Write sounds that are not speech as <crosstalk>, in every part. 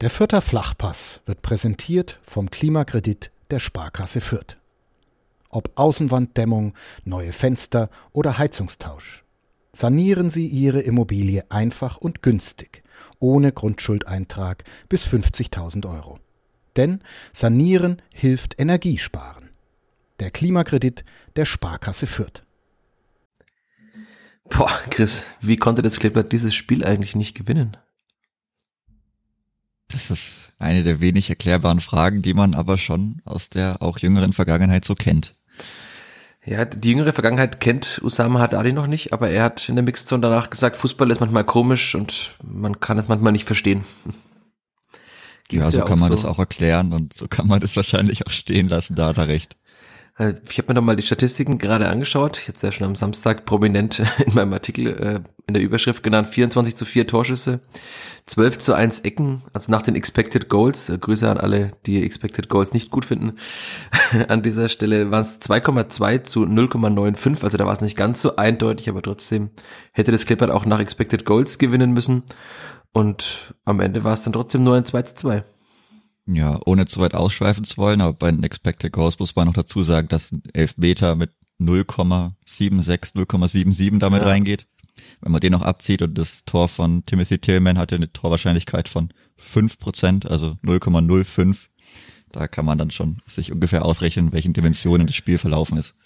Der Fürther Flachpass wird präsentiert vom Klimakredit der Sparkasse Fürth. Ob Außenwanddämmung, neue Fenster oder Heizungstausch. Sanieren Sie Ihre Immobilie einfach und günstig, ohne Grundschuldeintrag bis 50.000 Euro. Denn Sanieren hilft Energiesparen. Der Klimakredit der Sparkasse Fürth. Boah, Chris, wie konnte das Kleeblatt dieses Spiel eigentlich nicht gewinnen? Das ist eine der wenig erklärbaren Fragen, die man aber schon aus der auch jüngeren Vergangenheit so kennt. Ja, die jüngere Vergangenheit kennt Usama Haddadi noch nicht, aber er hat in der Mixzone danach gesagt, Fußball ist manchmal komisch und man kann es manchmal nicht verstehen. ja, so ja kann man so. das auch erklären und so kann man das wahrscheinlich auch stehen lassen, da hat er recht. Äh, ich habe mir nochmal die Statistiken gerade angeschaut. Jetzt ja schon am Samstag prominent <laughs> in meinem Artikel äh, in der Überschrift genannt. 24 zu 4 Torschüsse, 12 zu 1 Ecken, also nach den Expected Goals. Äh, Grüße an alle, die Expected Goals nicht gut finden. <laughs> an dieser Stelle waren es 2,2 zu 0,95. Also da war es nicht ganz so eindeutig, aber trotzdem hätte das Clippert auch nach Expected Goals gewinnen müssen. Und am Ende war es dann trotzdem nur ein 2 zu 2. Ja, ohne zu weit ausschweifen zu wollen, aber bei den Expected Goals muss man noch dazu sagen, dass ein Elfmeter mit 0,76, 0,77 damit ja. reingeht. Wenn man den noch abzieht und das Tor von Timothy Tillman hatte eine Torwahrscheinlichkeit von 5%, also 0,05, da kann man dann schon sich ungefähr ausrechnen, in welchen Dimensionen das Spiel verlaufen ist.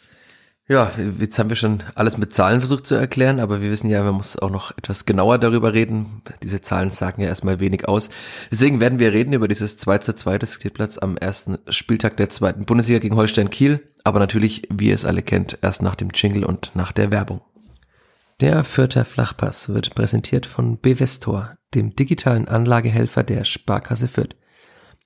Ja, jetzt haben wir schon alles mit Zahlen versucht zu erklären, aber wir wissen ja, man muss auch noch etwas genauer darüber reden. Diese Zahlen sagen ja erstmal wenig aus. Deswegen werden wir reden über dieses 2 zu 2 des Kleeblatts am ersten Spieltag der zweiten Bundesliga gegen Holstein Kiel. Aber natürlich, wie ihr es alle kennt, erst nach dem Jingle und nach der Werbung. Der Fürther Flachpass wird präsentiert von Bevestor, dem digitalen Anlagehelfer der Sparkasse Fürth.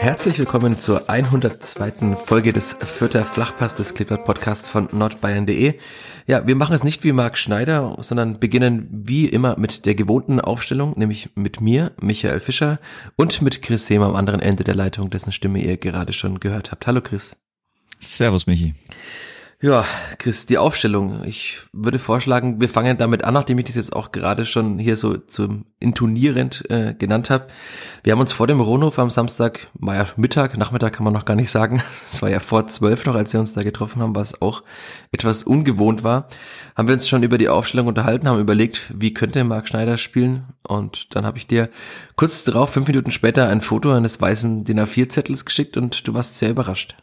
Herzlich willkommen zur 102. Folge des Vierter Flachpass des Clipboard Podcasts von nordbayern.de. Ja, wir machen es nicht wie Marc Schneider, sondern beginnen wie immer mit der gewohnten Aufstellung, nämlich mit mir, Michael Fischer und mit Chris Sehm am anderen Ende der Leitung, dessen Stimme ihr gerade schon gehört habt. Hallo Chris. Servus Michi. Ja, Chris, die Aufstellung. Ich würde vorschlagen, wir fangen damit an, nachdem ich das jetzt auch gerade schon hier so zum intonierend äh, genannt habe. Wir haben uns vor dem Rohnhof am Samstag, war ja Mittag, Nachmittag kann man noch gar nicht sagen, <laughs> es war ja vor zwölf noch, als wir uns da getroffen haben, was auch etwas ungewohnt war, haben wir uns schon über die Aufstellung unterhalten, haben überlegt, wie könnte Marc Schneider spielen und dann habe ich dir kurz darauf, fünf Minuten später, ein Foto eines weißen DIN A4-Zettels geschickt und du warst sehr überrascht.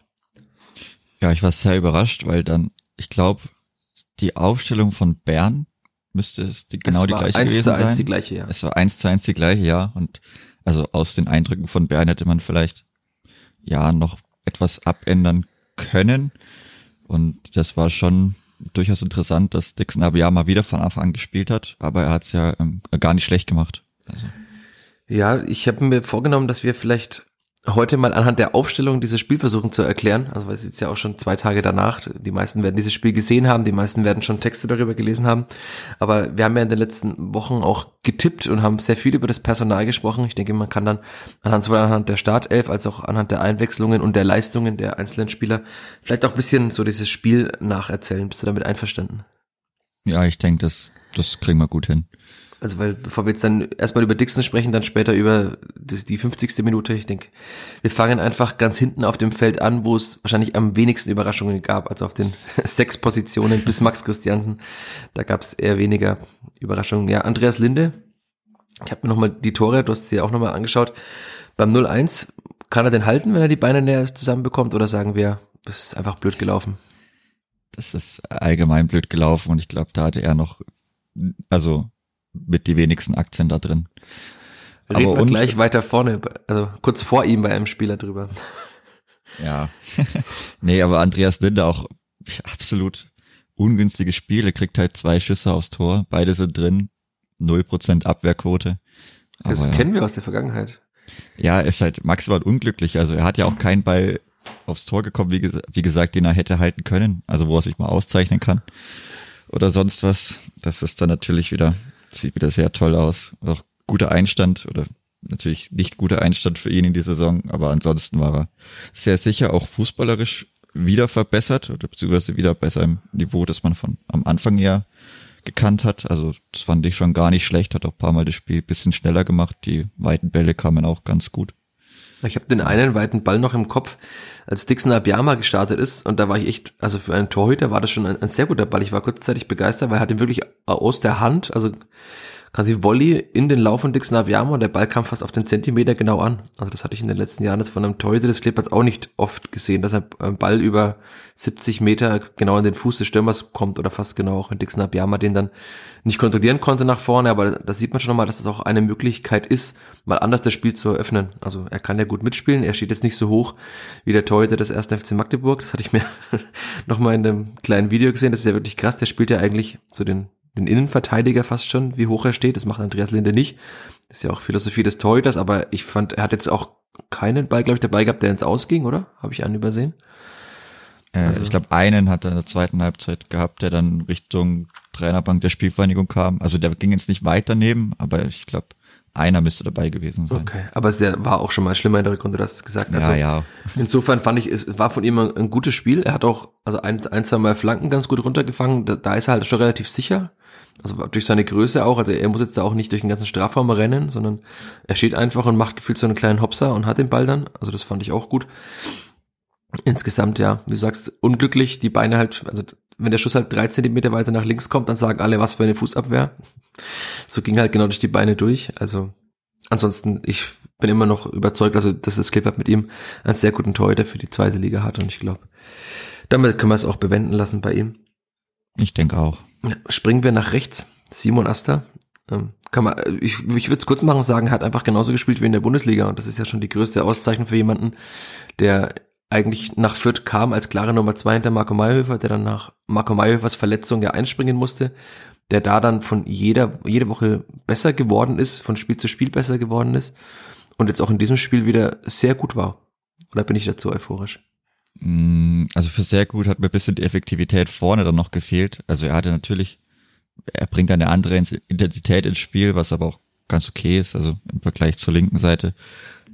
Ja, ich war sehr überrascht, weil dann, ich glaube, die Aufstellung von Bern müsste es die, genau es die gleiche gewesen sein. Eins die gleiche, ja. Es war eins zu eins die gleiche, ja. Und also aus den Eindrücken von Bern hätte man vielleicht ja noch etwas abändern können. Und das war schon durchaus interessant, dass Dixon Abiyama wieder von Anfang an gespielt hat, aber er hat es ja ähm, gar nicht schlecht gemacht. Also. Ja, ich habe mir vorgenommen, dass wir vielleicht heute mal anhand der Aufstellung dieses Spiel versuchen zu erklären. Also es ist ja auch schon zwei Tage danach. Die meisten werden dieses Spiel gesehen haben, die meisten werden schon Texte darüber gelesen haben. Aber wir haben ja in den letzten Wochen auch getippt und haben sehr viel über das Personal gesprochen. Ich denke, man kann dann anhand sowohl anhand der Startelf als auch anhand der Einwechslungen und der Leistungen der einzelnen Spieler vielleicht auch ein bisschen so dieses Spiel nacherzählen. Bist du damit einverstanden? Ja, ich denke, das, das kriegen wir gut hin also weil bevor wir jetzt dann erstmal über Dixon sprechen, dann später über die 50. Minute, ich denke, wir fangen einfach ganz hinten auf dem Feld an, wo es wahrscheinlich am wenigsten Überraschungen gab, als auf den <laughs> sechs Positionen bis Max Christiansen. Da gab es eher weniger Überraschungen. Ja, Andreas Linde, ich habe mir nochmal die Tore, du hast sie ja auch nochmal angeschaut. Beim 0-1, kann er denn halten, wenn er die Beine näher zusammenbekommt, oder sagen wir, das ist einfach blöd gelaufen? Das ist allgemein blöd gelaufen und ich glaube, da hatte er noch, also mit die wenigsten Aktien da drin. Reden Aber wir gleich weiter vorne, also kurz vor ihm bei einem Spieler drüber. Ja. <laughs> nee, aber Andreas Linde auch absolut ungünstige Spiele, kriegt halt zwei Schüsse aufs Tor, beide sind drin, null Prozent Abwehrquote. Aber das kennen wir aus der Vergangenheit. Ja, er ist halt maximal unglücklich. Also er hat ja auch keinen Ball aufs Tor gekommen, wie, ges wie gesagt, den er hätte halten können. Also wo er sich mal auszeichnen kann. Oder sonst was. Das ist dann natürlich wieder, sieht wieder sehr toll aus. Auch guter Einstand oder natürlich nicht guter Einstand für ihn in die Saison, aber ansonsten war er sehr sicher auch fußballerisch wieder verbessert oder beziehungsweise wieder bei seinem Niveau, das man von am Anfang ja gekannt hat. Also das fand ich schon gar nicht schlecht, hat auch ein paar Mal das Spiel bisschen schneller gemacht. Die weiten Bälle kamen auch ganz gut. Ich habe den einen weiten Ball noch im Kopf, als Dixon Abiyama gestartet ist und da war ich echt, also für einen Torhüter war das schon ein, ein sehr guter Ball. Ich war kurzzeitig begeistert, weil er hat ihn wirklich aus der Hand, also quasi Volley in den Lauf von Dixon Abiyama und der Ball kam fast auf den Zentimeter genau an. Also das hatte ich in den letzten Jahren jetzt von einem Torhüter des Kleeblatts auch nicht oft gesehen, dass ein Ball über 70 Meter genau in den Fuß des Stürmers kommt oder fast genau auch in Dixon Abiyama den dann nicht kontrollieren konnte nach vorne, aber da sieht man schon nochmal, dass es auch eine Möglichkeit ist, mal anders das Spiel zu eröffnen. Also er kann ja gut mitspielen, er steht jetzt nicht so hoch wie der Torhüter des ersten FC Magdeburg, das hatte ich mir <laughs> nochmal in einem kleinen Video gesehen, das ist ja wirklich krass, der spielt ja eigentlich so den den Innenverteidiger fast schon, wie hoch er steht. Das macht Andreas Linde nicht. Das ist ja auch Philosophie des Torhüters, aber ich fand, er hat jetzt auch keinen Ball, glaube ich, dabei gehabt, der ins Ausging, oder? Habe ich einen übersehen? Äh, also. Ich glaube, einen hat er in der zweiten Halbzeit gehabt, der dann Richtung Trainerbank der Spielvereinigung kam. Also der ging jetzt nicht weit daneben, aber ich glaube, einer müsste dabei gewesen sein. Okay, aber es war auch schon mal schlimmer in der Rückrunde, du hast es gesagt. Also, ja, ja. Insofern fand ich, es war von ihm ein, ein, gutes Spiel. Er hat auch also ein, ein, zwei Mal Flanken ganz gut runtergefangen. Da, da ist er halt schon relativ sicher. Also durch seine Größe auch. Also er muss jetzt da auch nicht durch den ganzen Strafraum rennen, sondern er steht einfach und macht gefühlt so einen kleinen Hopser und hat den Ball dann. Also das fand ich auch gut. Insgesamt, ja, wie du sagst, unglücklich, die Beine halt, also wenn der Schuss halt drei Zentimeter weiter nach links kommt, dann sagen alle, was für eine Fußabwehr. So ging halt genau durch die Beine durch. Also ansonsten, ich bin immer noch überzeugt, also dass das Clipper mit ihm einen sehr guten Torhüter für die zweite Liga hat und ich glaube, damit können wir es auch bewenden lassen bei ihm. Ich denke auch. Springen wir nach rechts. Simon Asta. Ähm, kann man, ich, ich würde es kurz machen und sagen, hat einfach genauso gespielt wie in der Bundesliga und das ist ja schon die größte Auszeichnung für jemanden, der eigentlich nach Fürth kam als klare Nummer zwei hinter Marco Mayhöfer, der dann nach Marco Mayhöfers Verletzung ja einspringen musste, der da dann von jeder, jede Woche besser geworden ist, von Spiel zu Spiel besser geworden ist und jetzt auch in diesem Spiel wieder sehr gut war. Oder bin ich dazu euphorisch? Mm, also für sehr gut hat mir ein bisschen die Effektivität vorne dann noch gefehlt. Also er hatte natürlich, er bringt eine andere Intensität ins Spiel, was aber auch ganz okay ist, also im Vergleich zur linken Seite.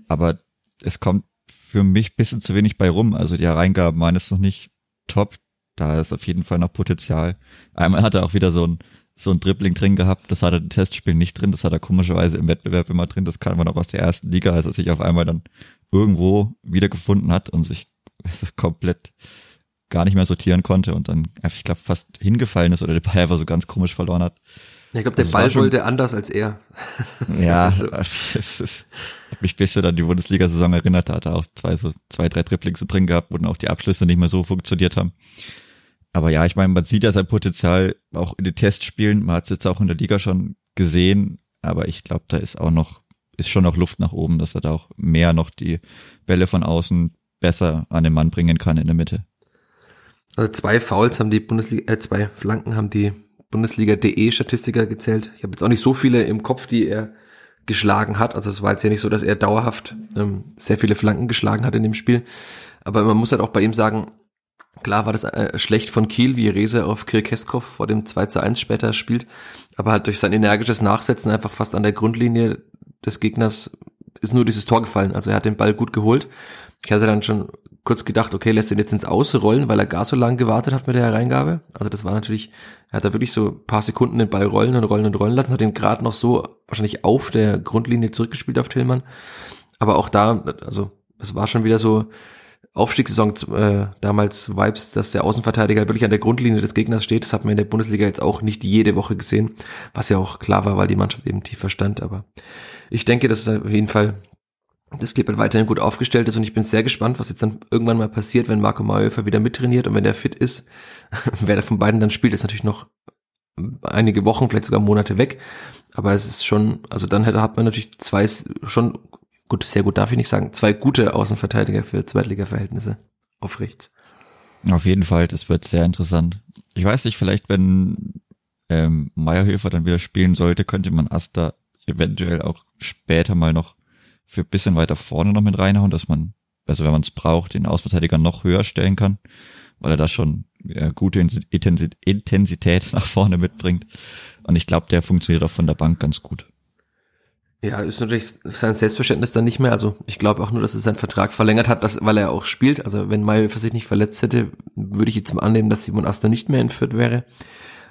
Aber es kommt für mich bisschen zu wenig bei rum. Also die Hereingaben waren jetzt noch nicht top. Da ist auf jeden Fall noch Potenzial. Einmal hat er auch wieder so ein, so ein Dribbling drin gehabt. Das hat er im Testspiel nicht drin. Das hat er komischerweise im Wettbewerb immer drin. Das kann man auch aus der ersten Liga, als er sich auf einmal dann irgendwo wiedergefunden hat und sich also <laughs> komplett gar nicht mehr sortieren konnte und dann einfach, ich glaube, fast hingefallen ist oder der Ball einfach so ganz komisch verloren hat. Ich glaube, der also Ball wollte anders als er. <laughs> ja, so. <laughs> es ist, hat mich besser an die Bundesliga-Saison erinnert. Da hat er auch zwei, so, zwei, drei Dribblings so drin gehabt, wo dann auch die Abschlüsse nicht mehr so funktioniert haben. Aber ja, ich meine, man sieht ja sein Potenzial auch in den Testspielen. Man hat es jetzt auch in der Liga schon gesehen. Aber ich glaube, da ist auch noch, ist schon noch Luft nach oben, dass er da auch mehr noch die Bälle von außen besser an den Mann bringen kann in der Mitte. Also zwei Fouls haben die Bundesliga, äh, zwei Flanken haben die Bundesliga.de Statistiker gezählt. Ich habe jetzt auch nicht so viele im Kopf, die er geschlagen hat. Also es war jetzt ja nicht so, dass er dauerhaft ähm, sehr viele Flanken geschlagen hat in dem Spiel. Aber man muss halt auch bei ihm sagen, klar war das äh, schlecht von Kiel, wie Rese auf Kirkeskov vor dem 2 zu 1 später spielt. Aber halt durch sein energisches Nachsetzen einfach fast an der Grundlinie des Gegners ist nur dieses Tor gefallen. Also er hat den Ball gut geholt. Ich hatte dann schon kurz gedacht, okay, lässt ihn jetzt ins Ausrollen, weil er gar so lange gewartet hat mit der Hereingabe. Also das war natürlich, er hat da wirklich so paar Sekunden den Ball rollen und rollen und rollen lassen, hat ihn gerade noch so wahrscheinlich auf der Grundlinie zurückgespielt auf Tillmann. Aber auch da, also es war schon wieder so Aufstiegssaison äh, damals Vibes, dass der Außenverteidiger wirklich an der Grundlinie des Gegners steht. Das hat man in der Bundesliga jetzt auch nicht jede Woche gesehen, was ja auch klar war, weil die Mannschaft eben tiefer stand. Aber ich denke, dass es auf jeden Fall das Clippert weiterhin gut aufgestellt ist und ich bin sehr gespannt, was jetzt dann irgendwann mal passiert, wenn Marco Mayhofer wieder mittrainiert und wenn der fit ist. <laughs> Wer der von beiden dann spielt, ist natürlich noch einige Wochen, vielleicht sogar Monate weg. Aber es ist schon, also dann hätte, hat man natürlich zwei schon, gut, sehr gut darf ich nicht sagen, zwei gute Außenverteidiger für Zweitliga-Verhältnisse auf rechts. Auf jeden Fall, das wird sehr interessant. Ich weiß nicht, vielleicht wenn ähm, Meyerhöfer dann wieder spielen sollte, könnte man Asta eventuell auch später mal noch für ein bisschen weiter vorne noch mit reinhauen, dass man, also wenn man es braucht, den Ausverteidiger noch höher stellen kann, weil er da schon ja, gute Intensität <laughs> nach vorne mitbringt. Und ich glaube, der funktioniert auch von der Bank ganz gut. Ja, ist natürlich sein Selbstverständnis dann nicht mehr. Also ich glaube auch nur, dass er seinen Vertrag verlängert hat, dass, weil er auch spielt. Also wenn Mayhofer sich nicht verletzt hätte, würde ich jetzt mal annehmen, dass Simon Aster nicht mehr entführt wäre.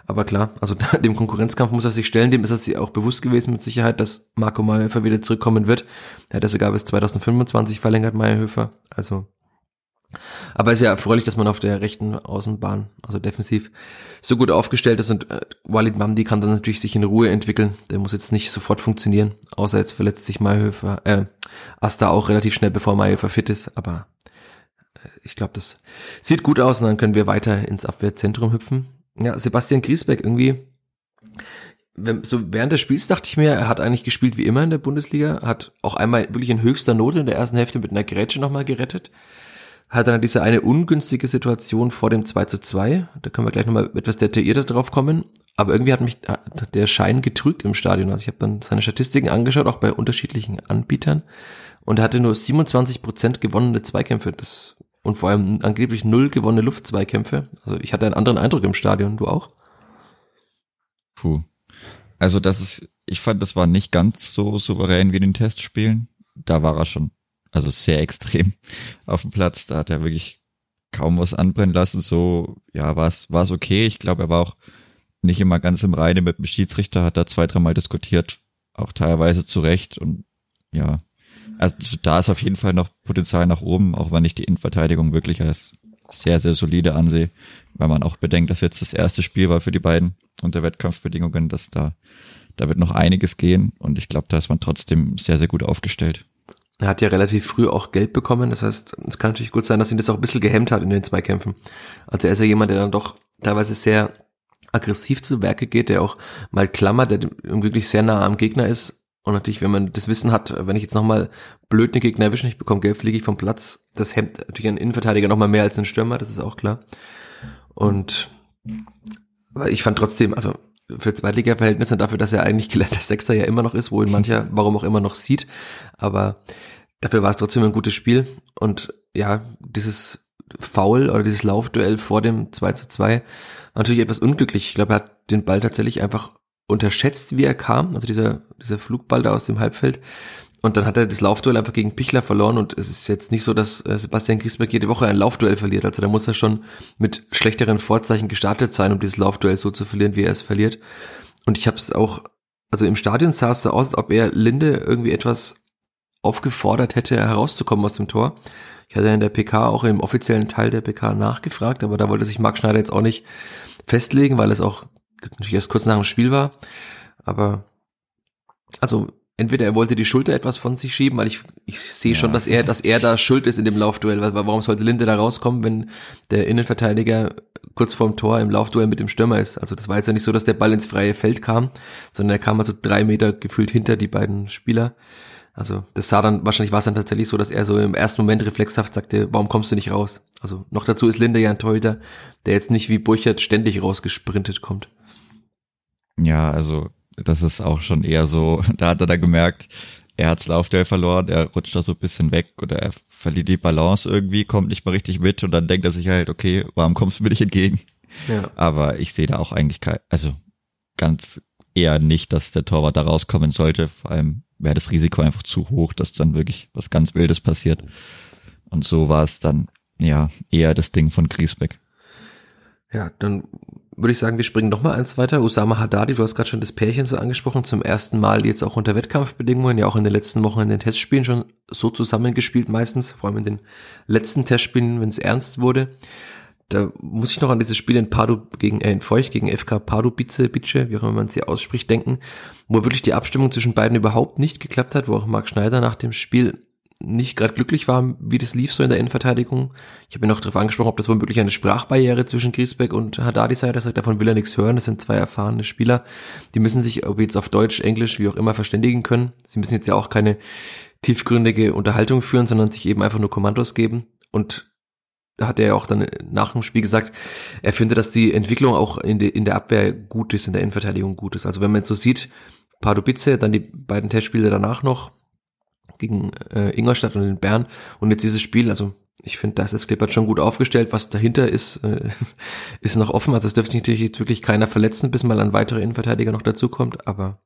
Aber klar, also <laughs> dem Konkurrenzkampf muss er sich stellen, dem ist er sich auch bewusst gewesen mit Sicherheit, dass Marco Mayhofer wieder zurückkommen wird. Er hat er sogar bis 2025 verlängert, Mayhofer. Also aber es ist ja erfreulich, dass man auf der rechten Außenbahn, also defensiv, so gut aufgestellt ist und äh, Walid Mamdi kann dann natürlich sich in Ruhe entwickeln. Der muss jetzt nicht sofort funktionieren, außer jetzt verletzt sich Mayhöfer, äh, Asta auch relativ schnell, bevor Mayhöfer fit ist, aber äh, ich glaube, das sieht gut aus und dann können wir weiter ins Abwehrzentrum hüpfen. Ja, Sebastian Griesbeck irgendwie, wenn, so während des Spiels dachte ich mir, er hat eigentlich gespielt wie immer in der Bundesliga, hat auch einmal wirklich in höchster Note in der ersten Hälfte mit einer Grätsche nochmal gerettet hat dann diese eine ungünstige Situation vor dem 2 zu 2. Da können wir gleich nochmal etwas detaillierter drauf kommen. Aber irgendwie hat mich der Schein getrügt im Stadion. Also ich habe dann seine Statistiken angeschaut, auch bei unterschiedlichen Anbietern. Und er hatte nur 27 Prozent gewonnene Zweikämpfe. Das, und vor allem angeblich null gewonnene Luftzweikämpfe. Also ich hatte einen anderen Eindruck im Stadion. Du auch? Puh. Also das ist, ich fand, das war nicht ganz so souverän wie in den Testspielen. Da war er schon also sehr extrem <laughs> auf dem Platz. Da hat er wirklich kaum was anbrennen lassen. So, ja, war es okay. Ich glaube, er war auch nicht immer ganz im Reine mit dem Schiedsrichter, hat da zwei, dreimal diskutiert, auch teilweise zu Recht. Und ja, also da ist auf jeden Fall noch Potenzial nach oben, auch wenn ich die Innenverteidigung wirklich als sehr, sehr solide ansehe, weil man auch bedenkt, dass jetzt das erste Spiel war für die beiden unter Wettkampfbedingungen, dass da, da wird noch einiges gehen und ich glaube, da ist man trotzdem sehr, sehr gut aufgestellt. Er hat ja relativ früh auch Geld bekommen. Das heißt, es kann natürlich gut sein, dass ihn das auch ein bisschen gehemmt hat in den Zweikämpfen. Also er ist ja jemand, der dann doch teilweise sehr aggressiv zu Werke geht, der auch mal klammert, der wirklich sehr nah am Gegner ist. Und natürlich, wenn man das Wissen hat, wenn ich jetzt nochmal blöd den Gegner erwische, ich bekomme Gelb, fliege ich vom Platz. Das hemmt natürlich einen Innenverteidiger nochmal mehr als einen Stürmer, das ist auch klar. Und aber ich fand trotzdem, also für Zweitliga-Verhältnisse dafür, dass er eigentlich gelernter Sechster ja immer noch ist, wo ihn mancher, warum auch immer noch sieht. Aber dafür war es trotzdem ein gutes Spiel. Und ja, dieses Foul oder dieses Laufduell vor dem 2 zu 2 war natürlich etwas unglücklich. Ich glaube, er hat den Ball tatsächlich einfach unterschätzt, wie er kam. Also dieser, dieser Flugball da aus dem Halbfeld. Und dann hat er das Laufduell einfach gegen Pichler verloren und es ist jetzt nicht so, dass äh, Sebastian Griesbeck jede Woche ein Laufduell verliert. Also da muss er schon mit schlechteren Vorzeichen gestartet sein, um dieses Laufduell so zu verlieren, wie er es verliert. Und ich habe es auch, also im Stadion sah es so aus, als ob er Linde irgendwie etwas aufgefordert hätte, herauszukommen aus dem Tor. Ich hatte in der PK auch im offiziellen Teil der PK nachgefragt, aber da wollte sich Marc Schneider jetzt auch nicht festlegen, weil es auch natürlich erst kurz nach dem Spiel war. Aber also entweder er wollte die Schulter etwas von sich schieben, weil ich, ich sehe ja. schon, dass er, dass er da schuld ist in dem Laufduell. Warum sollte Linde da rauskommen, wenn der Innenverteidiger kurz vorm Tor im Laufduell mit dem Stürmer ist? Also das war jetzt ja nicht so, dass der Ball ins freie Feld kam, sondern er kam also drei Meter gefühlt hinter die beiden Spieler. Also das sah dann, wahrscheinlich war es dann tatsächlich so, dass er so im ersten Moment reflexhaft sagte, warum kommst du nicht raus? Also noch dazu ist Linde ja ein Torhüter, der jetzt nicht wie Burchert ständig rausgesprintet kommt. Ja, also das ist auch schon eher so, <laughs> da hat er da gemerkt, er hat's Laufduell verloren, er rutscht da so ein bisschen weg oder er verliert die Balance irgendwie, kommt nicht mal richtig mit und dann denkt er sich halt, okay, warum kommst du mir nicht entgegen? Ja. Aber ich sehe da auch eigentlich kein, also ganz eher nicht, dass der Torwart da rauskommen sollte. Vor allem wäre das Risiko einfach zu hoch, dass dann wirklich was ganz Wildes passiert. Und so war es dann, ja, eher das Ding von Griesbeck. Ja, dann würde ich sagen, wir springen noch mal eins weiter. Usama Haddadi, du hast gerade schon das Pärchen so angesprochen, zum ersten Mal jetzt auch unter Wettkampfbedingungen, ja auch in den letzten Wochen in den Testspielen schon so zusammengespielt meistens, vor allem in den letzten Testspielen, wenn es ernst wurde. Da muss ich noch an dieses Spiel in Padu gegen, äh, in Feucht gegen FK Pardubice, Bice, wie auch immer man sie ausspricht, denken, wo wirklich die Abstimmung zwischen beiden überhaupt nicht geklappt hat, wo auch Marc Schneider nach dem Spiel nicht gerade glücklich war, wie das lief so in der Innenverteidigung. Ich habe ihn noch darauf angesprochen, ob das womöglich eine Sprachbarriere zwischen Griesbeck und Haddadi sei. Das sagt, davon will er nichts hören. Das sind zwei erfahrene Spieler. Die müssen sich, ob jetzt auf Deutsch, Englisch, wie auch immer, verständigen können. Sie müssen jetzt ja auch keine tiefgründige Unterhaltung führen, sondern sich eben einfach nur Kommandos geben. Und da hat er ja auch dann nach dem Spiel gesagt, er findet, dass die Entwicklung auch in, de, in der Abwehr gut ist, in der Innenverteidigung gut ist. Also wenn man jetzt so sieht, Pardubice, dann die beiden Testspiele danach noch, gegen äh, Ingolstadt und in Bern und jetzt dieses Spiel, also ich finde, da ist das Klippert schon gut aufgestellt. Was dahinter ist, äh, <laughs> ist noch offen. Also es dürfte natürlich jetzt wirklich keiner verletzen, bis mal ein weiterer Innenverteidiger noch dazukommt. Aber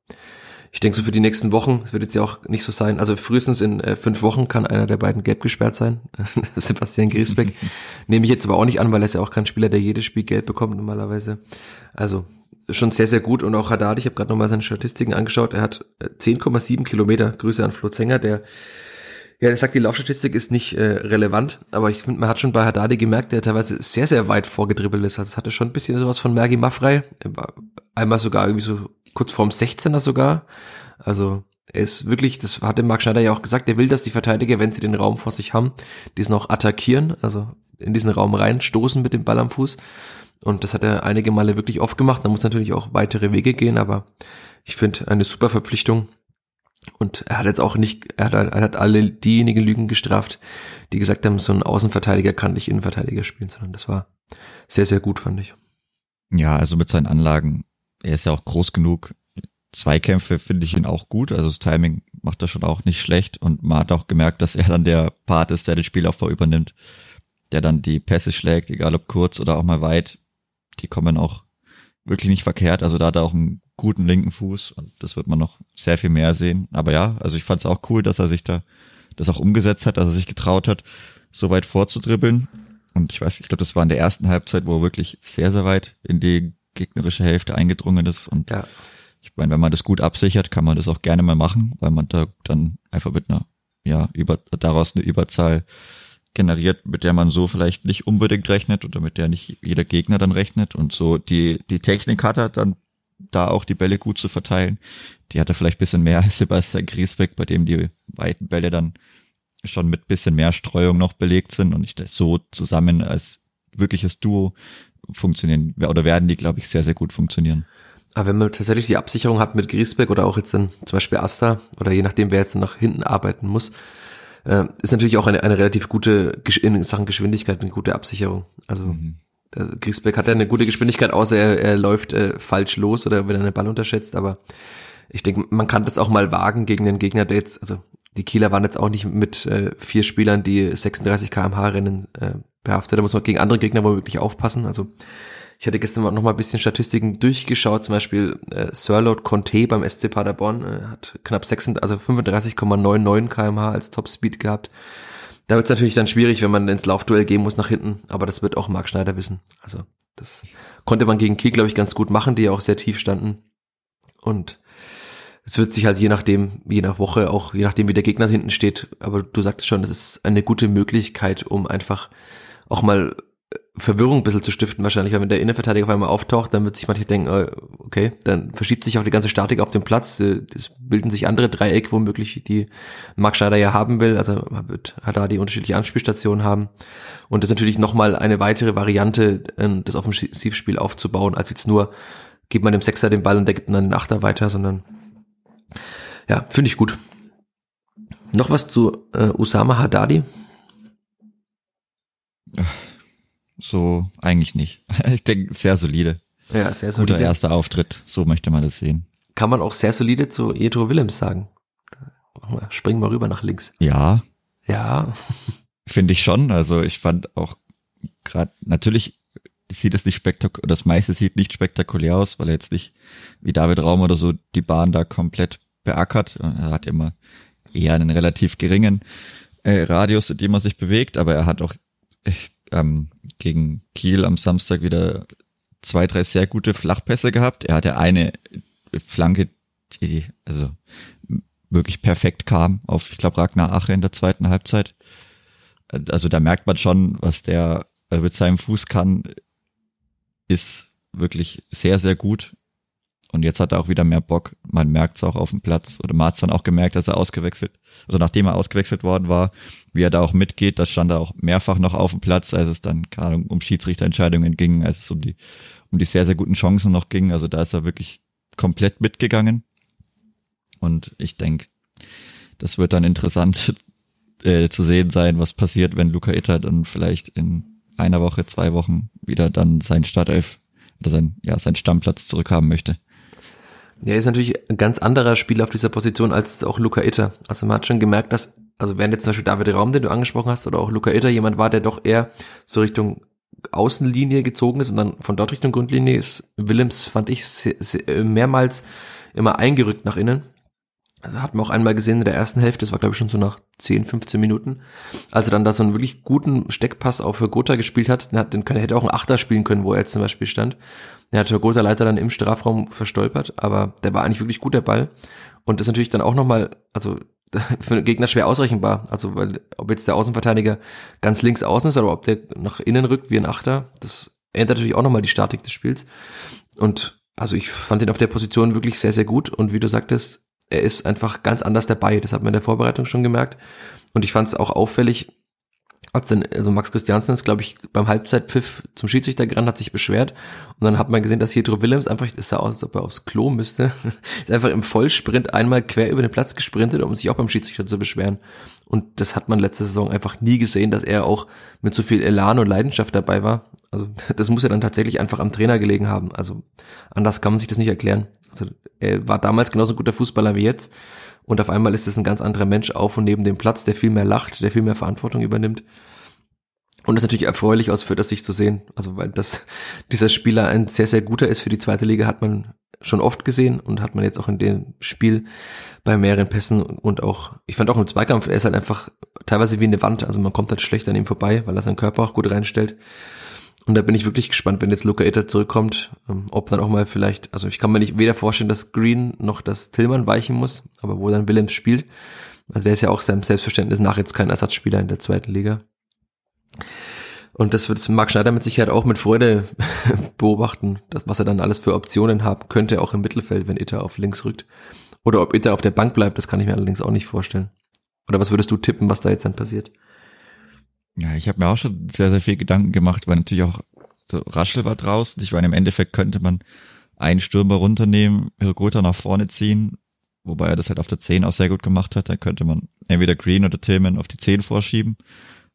ich denke so für die nächsten Wochen, es wird jetzt ja auch nicht so sein, also frühestens in äh, fünf Wochen kann einer der beiden gelb gesperrt sein. <laughs> Sebastian Griesbeck. <laughs> Nehme ich jetzt aber auch nicht an, weil er ist ja auch kein Spieler, der jedes Spiel gelb bekommt normalerweise. Also schon sehr, sehr gut. Und auch Haddad, ich habe gerade nochmal seine Statistiken angeschaut, er hat 10,7 äh, Kilometer. Grüße an Flo Zenger, der ja, der sagt, die Laufstatistik ist nicht äh, relevant, aber ich finde, man hat schon bei Haddadi gemerkt, der teilweise sehr, sehr weit vorgedribbelt ist. Also es hatte schon ein bisschen sowas von Mergi Maffrey. Einmal sogar irgendwie so kurz vorm 16er sogar. Also er ist wirklich, das hatte Marc Schneider ja auch gesagt, er will, dass die Verteidiger, wenn sie den Raum vor sich haben, diesen auch attackieren, also in diesen Raum reinstoßen mit dem Ball am Fuß. Und das hat er einige Male wirklich oft gemacht. Da muss natürlich auch weitere Wege gehen, aber ich finde eine super Verpflichtung. Und er hat jetzt auch nicht, er hat, er hat alle diejenigen Lügen gestraft, die gesagt haben, so ein Außenverteidiger kann nicht Innenverteidiger spielen, sondern das war sehr, sehr gut, fand ich. Ja, also mit seinen Anlagen, er ist ja auch groß genug. Zweikämpfe finde ich ihn auch gut, also das Timing macht er schon auch nicht schlecht und man hat auch gemerkt, dass er dann der Part ist, der den Spielaufbau übernimmt, der dann die Pässe schlägt, egal ob kurz oder auch mal weit, die kommen auch wirklich nicht verkehrt, also da hat er auch einen guten linken Fuß und das wird man noch sehr viel mehr sehen. Aber ja, also ich fand es auch cool, dass er sich da das auch umgesetzt hat, dass er sich getraut hat, so weit vorzudribbeln. Und ich weiß, ich glaube, das war in der ersten Halbzeit, wo er wirklich sehr, sehr weit in die gegnerische Hälfte eingedrungen ist. Und ja. ich meine, wenn man das gut absichert, kann man das auch gerne mal machen, weil man da dann einfach mit einer, ja, über, daraus eine Überzahl generiert, mit der man so vielleicht nicht unbedingt rechnet oder mit der nicht jeder Gegner dann rechnet und so die, die Technik hat er dann da auch die Bälle gut zu verteilen. Die hat er vielleicht bisschen mehr <laughs> als Sebastian Griesbeck, bei dem die weiten Bälle dann schon mit bisschen mehr Streuung noch belegt sind und nicht so zusammen als wirkliches Duo funktionieren oder werden die, glaube ich, sehr, sehr gut funktionieren. Aber wenn man tatsächlich die Absicherung hat mit Griesbeck oder auch jetzt dann zum Beispiel Asta oder je nachdem, wer jetzt nach hinten arbeiten muss, äh, ist natürlich auch eine, eine relativ gute, in Sachen Geschwindigkeit, eine gute Absicherung. Also mhm. Griesbeck hat ja eine gute Geschwindigkeit, außer er, er läuft äh, falsch los oder wenn er den Ball unterschätzt, aber ich denke, man kann das auch mal wagen gegen den Gegner, der jetzt, also die Kieler waren jetzt auch nicht mit äh, vier Spielern, die 36 kmh rennen, äh, behaftet. Da muss man gegen andere Gegner wohl wirklich aufpassen. Also ich hatte gestern noch mal ein bisschen Statistiken durchgeschaut, zum Beispiel äh, Sirlot Conte beim SC Paderborn äh, hat knapp 36, also 35,99 kmh als Topspeed gehabt. Da wird es natürlich dann schwierig, wenn man ins Laufduell gehen muss nach hinten, aber das wird auch Marc Schneider wissen. Also das konnte man gegen Kiel, glaube ich, ganz gut machen, die ja auch sehr tief standen. Und es wird sich halt je nachdem, je nach Woche, auch je nachdem, wie der Gegner hinten steht, aber du sagtest schon, das ist eine gute Möglichkeit, um einfach auch mal Verwirrung ein bisschen zu stiften wahrscheinlich, weil wenn der Innenverteidiger auf einmal auftaucht, dann wird sich manche denken, äh, okay, dann verschiebt sich auch die ganze Statik auf dem Platz, äh, es bilden sich andere Dreiecke womöglich, die Mark Schneider ja haben will, also man wird da die unterschiedliche Anspielstationen haben und das ist natürlich nochmal eine weitere Variante, äh, das Offensivspiel aufzubauen, als jetzt nur, gibt man dem Sechser den Ball und der gibt dann den Achter weiter, sondern ja, finde ich gut. Noch was zu äh, Usama Haddadi? So eigentlich nicht. <laughs> Ich denke, sehr solide. Ja, sehr solide. Guter erster Auftritt, so möchte man das sehen. Kann man auch sehr solide zu Jedro Willems sagen. Springen wir rüber nach links. Ja. Ja. <laughs> Finde ich schon. Also ich fand auch gerade, natürlich sieht es nicht spektakulär, das meiste sieht nicht spektakulär aus, weil er jetzt nicht wie David Raum oder so die Bahn da komplett beackert. Er hat immer eher einen relativ geringen äh, Radius, in dem er sich bewegt, aber er hat auch ähm, gegen Kiel am Samstag wieder zwei, drei sehr gute Flachpässe gehabt. Er hatte eine Flanke, die also wirklich perfekt kam auf, ich glaube, Ragnar Ache in der zweiten Halbzeit. Also da merkt man schon, was der mit seinem Fuß kann, ist wirklich sehr, sehr gut. Und jetzt hat er auch wieder mehr Bock. Man merkt es auch auf dem Platz. Oder man hat dann auch gemerkt, dass er ausgewechselt, also nachdem er ausgewechselt worden war, wie er da auch mitgeht, das stand er auch mehrfach noch auf dem Platz, als es dann keine Ahnung, um Schiedsrichterentscheidungen ging, als es um die, um die sehr, sehr guten Chancen noch ging. Also da ist er wirklich komplett mitgegangen. Und ich denke, das wird dann interessant <laughs> äh, zu sehen sein, was passiert, wenn Luca Itter dann vielleicht in einer Woche, zwei Wochen wieder dann sein Startelf oder sein, ja, sein Stammplatz zurückhaben möchte. Ja, er ist natürlich ein ganz anderer Spieler auf dieser Position als auch Luca Itter. Also man hat schon gemerkt, dass, also während jetzt zum Beispiel David Raum, den du angesprochen hast, oder auch Luca Itter jemand war, der doch eher so Richtung Außenlinie gezogen ist und dann von dort Richtung Grundlinie ist Willems, fand ich, sehr, sehr, mehrmals immer eingerückt nach innen. Also hat man auch einmal gesehen in der ersten Hälfte, das war glaube ich schon so nach 10, 15 Minuten, als er dann da so einen wirklich guten Steckpass für Gotha gespielt hat, den, hätte auch ein Achter spielen können, wo er jetzt zum Beispiel stand. Hat Gotha leider dann im Strafraum verstolpert, aber der war eigentlich wirklich gut, der Ball. Und das ist natürlich dann auch nochmal, also <laughs> für den Gegner schwer ausrechenbar. Also, weil, ob jetzt der Außenverteidiger ganz links außen ist oder ob der nach innen rückt wie ein Achter, das ändert natürlich auch nochmal die Statik des Spiels. Und also ich fand ihn auf der Position wirklich sehr, sehr gut. Und wie du sagtest, er ist einfach ganz anders dabei. Das hat man in der Vorbereitung schon gemerkt. Und ich fand es auch auffällig, als dann, also Max Christiansen ist, glaube ich, beim Halbzeitpfiff zum Schiedsrichter gerannt, hat sich beschwert. Und dann hat man gesehen, dass Jedro Willems einfach, das sah aus, als ob er aufs Klo müsste, <laughs> ist einfach im Vollsprint einmal quer über den Platz gesprintet, um sich auch beim Schiedsrichter zu beschweren. Und das hat man letzte Saison einfach nie gesehen, dass er auch mit so viel Elan und Leidenschaft dabei war. Also <laughs> das muss ja dann tatsächlich einfach am Trainer gelegen haben. Also anders kann man sich das nicht erklären. Also er war damals genauso ein guter Fußballer wie jetzt. Und auf einmal ist es ein ganz anderer Mensch auf und neben dem Platz, der viel mehr lacht, der viel mehr Verantwortung übernimmt. Und das ist natürlich erfreulich aus Fürther Sicht zu sehen. Also weil das, <laughs> dieser Spieler ein sehr, sehr guter ist für die zweite Liga, hat man schon oft gesehen und hat man jetzt auch in dem Spiel bei mehreren Pässen und auch, ich fand auch im Zweikampf, er ist halt einfach teilweise wie eine Wand, also man kommt halt schlecht an ihm vorbei, weil er seinen Körper auch gut reinstellt. Und da bin ich wirklich gespannt, wenn jetzt Luca Itter zurückkommt, ähm, ob dann auch mal vielleicht, also ich kann mir nicht weder vorstellen, dass Green noch dass Tillmann weichen muss, aber wo dann Willems spielt. Also der ist ja auch seinem Selbstverständnis nach jetzt kein Ersatzspieler in der zweiten Liga. Und das wird Marc Schneider mit Sicherheit auch mit Freude <laughs> beobachten, was er dann alles für Optionen haben könnte, auch im Mittelfeld, wenn Itter auf links rückt. Oder ob Itter auf der Bank bleibt, das kann ich mir allerdings auch nicht vorstellen. Oder was würdest du tippen, was da jetzt dann passiert? Ja, ich habe mir auch schon sehr, sehr viel Gedanken gemacht, weil natürlich auch so Raschel war draußen. Ich meine, im Endeffekt könnte man einen Stürmer runternehmen, Hirgota nach vorne ziehen, wobei er das halt auf der 10 auch sehr gut gemacht hat. Dann könnte man entweder Green oder Tillman auf die 10 vorschieben.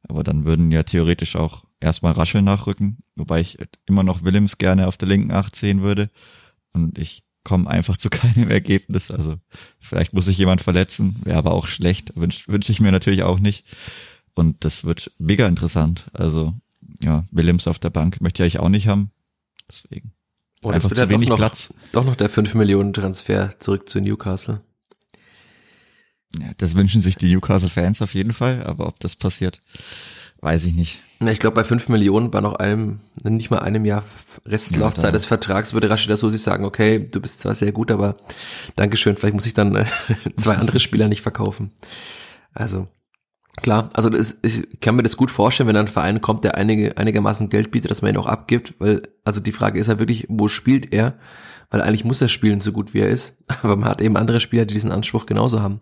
Aber dann würden ja theoretisch auch erstmal Raschel nachrücken, wobei ich immer noch Willems gerne auf der linken 8 sehen würde. Und ich komme einfach zu <laughs> keinem Ergebnis. Also vielleicht muss sich jemand verletzen, wäre aber auch schlecht. Wünsche wünsch ich mir natürlich auch nicht. Und das wird mega interessant. Also, ja, Williams auf der Bank möchte ich eigentlich auch nicht haben. Deswegen. Oh, einfach zu wenig doch noch, Platz. Doch noch der 5 Millionen Transfer zurück zu Newcastle. Ja, das wünschen sich die Newcastle-Fans auf jeden Fall, aber ob das passiert, weiß ich nicht. ich glaube, bei 5 Millionen bei noch einem, nicht mal einem Jahr Restlaufzeit ja, des Vertrags würde Rashida Susi sagen, okay, du bist zwar sehr gut, aber Dankeschön, vielleicht muss ich dann äh, <laughs> zwei andere Spieler nicht verkaufen. Also, Klar, also das, ich kann mir das gut vorstellen, wenn ein Verein kommt, der einige, einigermaßen Geld bietet, dass man ihn auch abgibt, weil, also die Frage ist ja wirklich, wo spielt er? Weil eigentlich muss er spielen, so gut wie er ist, <laughs> aber man hat eben andere Spieler, die diesen Anspruch genauso haben.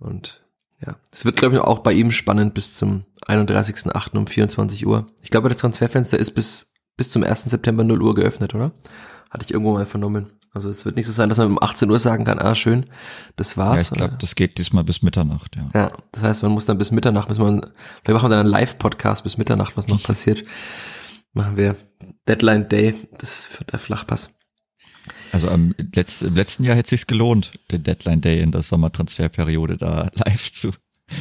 Und ja, es wird, glaube ich, auch bei ihm spannend bis zum 31.08. um 24 Uhr. Ich glaube, das Transferfenster ist bis, bis zum 1. September 0 Uhr geöffnet, oder? Hatte ich irgendwo mal vernommen. Also es wird nicht so sein, dass man um 18 Uhr sagen kann, ah schön, das war's. Ja, ich glaube, das geht diesmal bis Mitternacht, ja. Ja, das heißt, man muss dann bis Mitternacht, muss man, vielleicht machen wir dann einen Live-Podcast bis Mitternacht, was noch passiert. Machen wir Deadline Day, das für der Flachpass. Also am letzten, im letzten Jahr hätte es sich gelohnt, den Deadline Day in der Sommertransferperiode da <laughs> live zu,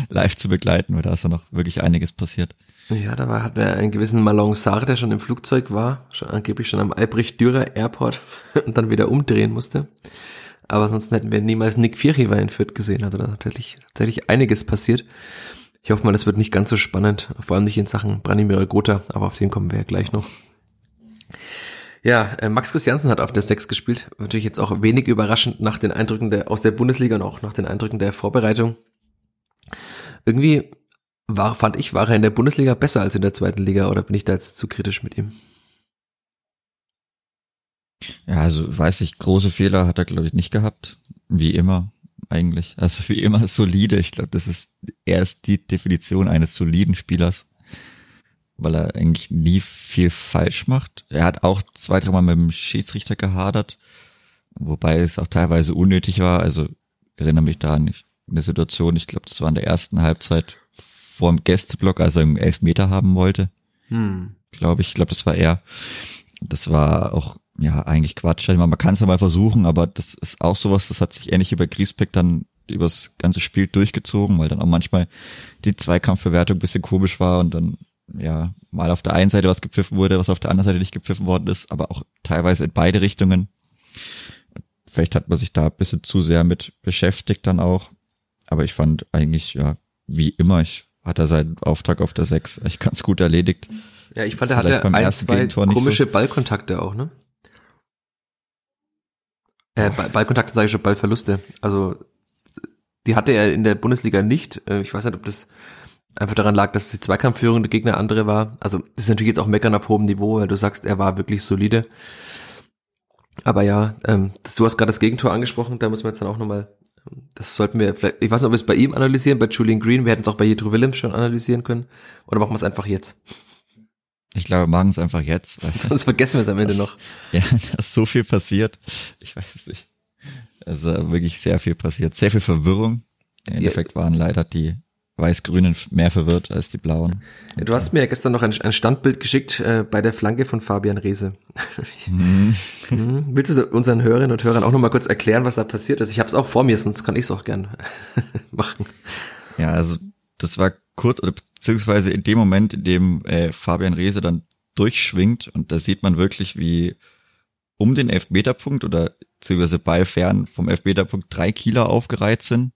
live zu begleiten, weil da ist ja noch wirklich einiges passiert. Ja, da war, hatten wir einen gewissen Malon Sarr, der schon im Flugzeug war, schon, angeblich schon am Albrecht-Dürer Airport <laughs> und dann wieder umdrehen musste. Aber sonst hätten wir niemals Nick Fury in Fürth gesehen. Also da ist tatsächlich, tatsächlich einiges passiert. Ich hoffe mal, das wird nicht ganz so spannend, vor allem nicht in Sachen Branimir Gotha, aber auf den kommen wir ja gleich noch. Ja, äh, Max Christiansen hat auf der 6 gespielt. Natürlich jetzt auch wenig überraschend nach den Eindrücken der, aus der Bundesliga und auch nach den Eindrücken der Vorbereitung. Irgendwie war, fand ich, war er in der Bundesliga besser als in der zweiten Liga oder bin ich da jetzt zu kritisch mit ihm? Ja, also weiß ich, große Fehler hat er, glaube ich, nicht gehabt. Wie immer, eigentlich. Also wie immer <laughs> solide. Ich glaube, das ist erst die Definition eines soliden Spielers. Weil er eigentlich nie viel falsch macht. Er hat auch zwei, dreimal mit dem Schiedsrichter gehadert. Wobei es auch teilweise unnötig war. Also erinnere mich da an eine Situation, ich glaube, das war in der ersten Halbzeit, vor dem Gästeblock, also einen Elfmeter haben wollte. Hm. Glaube ich, ich glaube, das war er. Das war auch ja, eigentlich Quatsch. Ich meine, man kann es ja mal versuchen, aber das ist auch sowas, das hat sich ähnlich über Griesbeck dann übers ganze Spiel durchgezogen, weil dann auch manchmal die Zweikampfbewertung ein bisschen komisch war und dann ja mal auf der einen Seite was gepfiffen wurde, was auf der anderen Seite nicht gepfiffen worden ist, aber auch teilweise in beide Richtungen. Vielleicht hat man sich da ein bisschen zu sehr mit beschäftigt dann auch. Aber ich fand eigentlich, ja, wie immer, ich hatte seinen Auftrag auf der 6 echt ganz gut erledigt. Ja, ich fand, er hatte ein, zwei komische so. Ballkontakte auch, ne? Äh, Ballkontakte sage ich schon, Ballverluste. Also die hatte er in der Bundesliga nicht. Äh, ich weiß nicht, ob das einfach daran lag, dass die Zweikampfführung der Gegner andere war. Also das ist natürlich jetzt auch meckern auf hohem Niveau, weil du sagst, er war wirklich solide. Aber ja, ähm, das, du hast gerade das Gegentor angesprochen, da muss man jetzt dann auch nochmal, das sollten wir vielleicht, ich weiß nicht, ob wir es bei ihm analysieren, bei Julian Green, wir hätten es auch bei Jedro Willems schon analysieren können, oder machen wir es einfach jetzt? Ich glaube, wir machen es einfach jetzt. Weil <laughs> Sonst vergessen wir es am Ende das, noch. <laughs> Ja, da ist so viel passiert. Ich weiß es nicht. Also wirklich sehr viel passiert. Sehr viel Verwirrung. Im Endeffekt ja. waren leider die Weiß-Grünen mehr verwirrt als die Blauen. Ja, du hast mir ja gestern noch ein, ein Standbild geschickt äh, bei der Flanke von Fabian Reese. Mhm. <laughs> mhm. Willst du unseren Hörerinnen und Hörern auch noch mal kurz erklären, was da passiert ist? Ich habe es auch vor mir, sonst kann ich es auch gern <laughs> machen. Ja, also das war kurz, oder beziehungsweise in dem Moment, in dem äh, Fabian Reese dann durchschwingt und da sieht man wirklich, wie um den Elfmeterpunkt oder beziehungsweise bei fern vom Elfmeterpunkt drei Kieler aufgereiht sind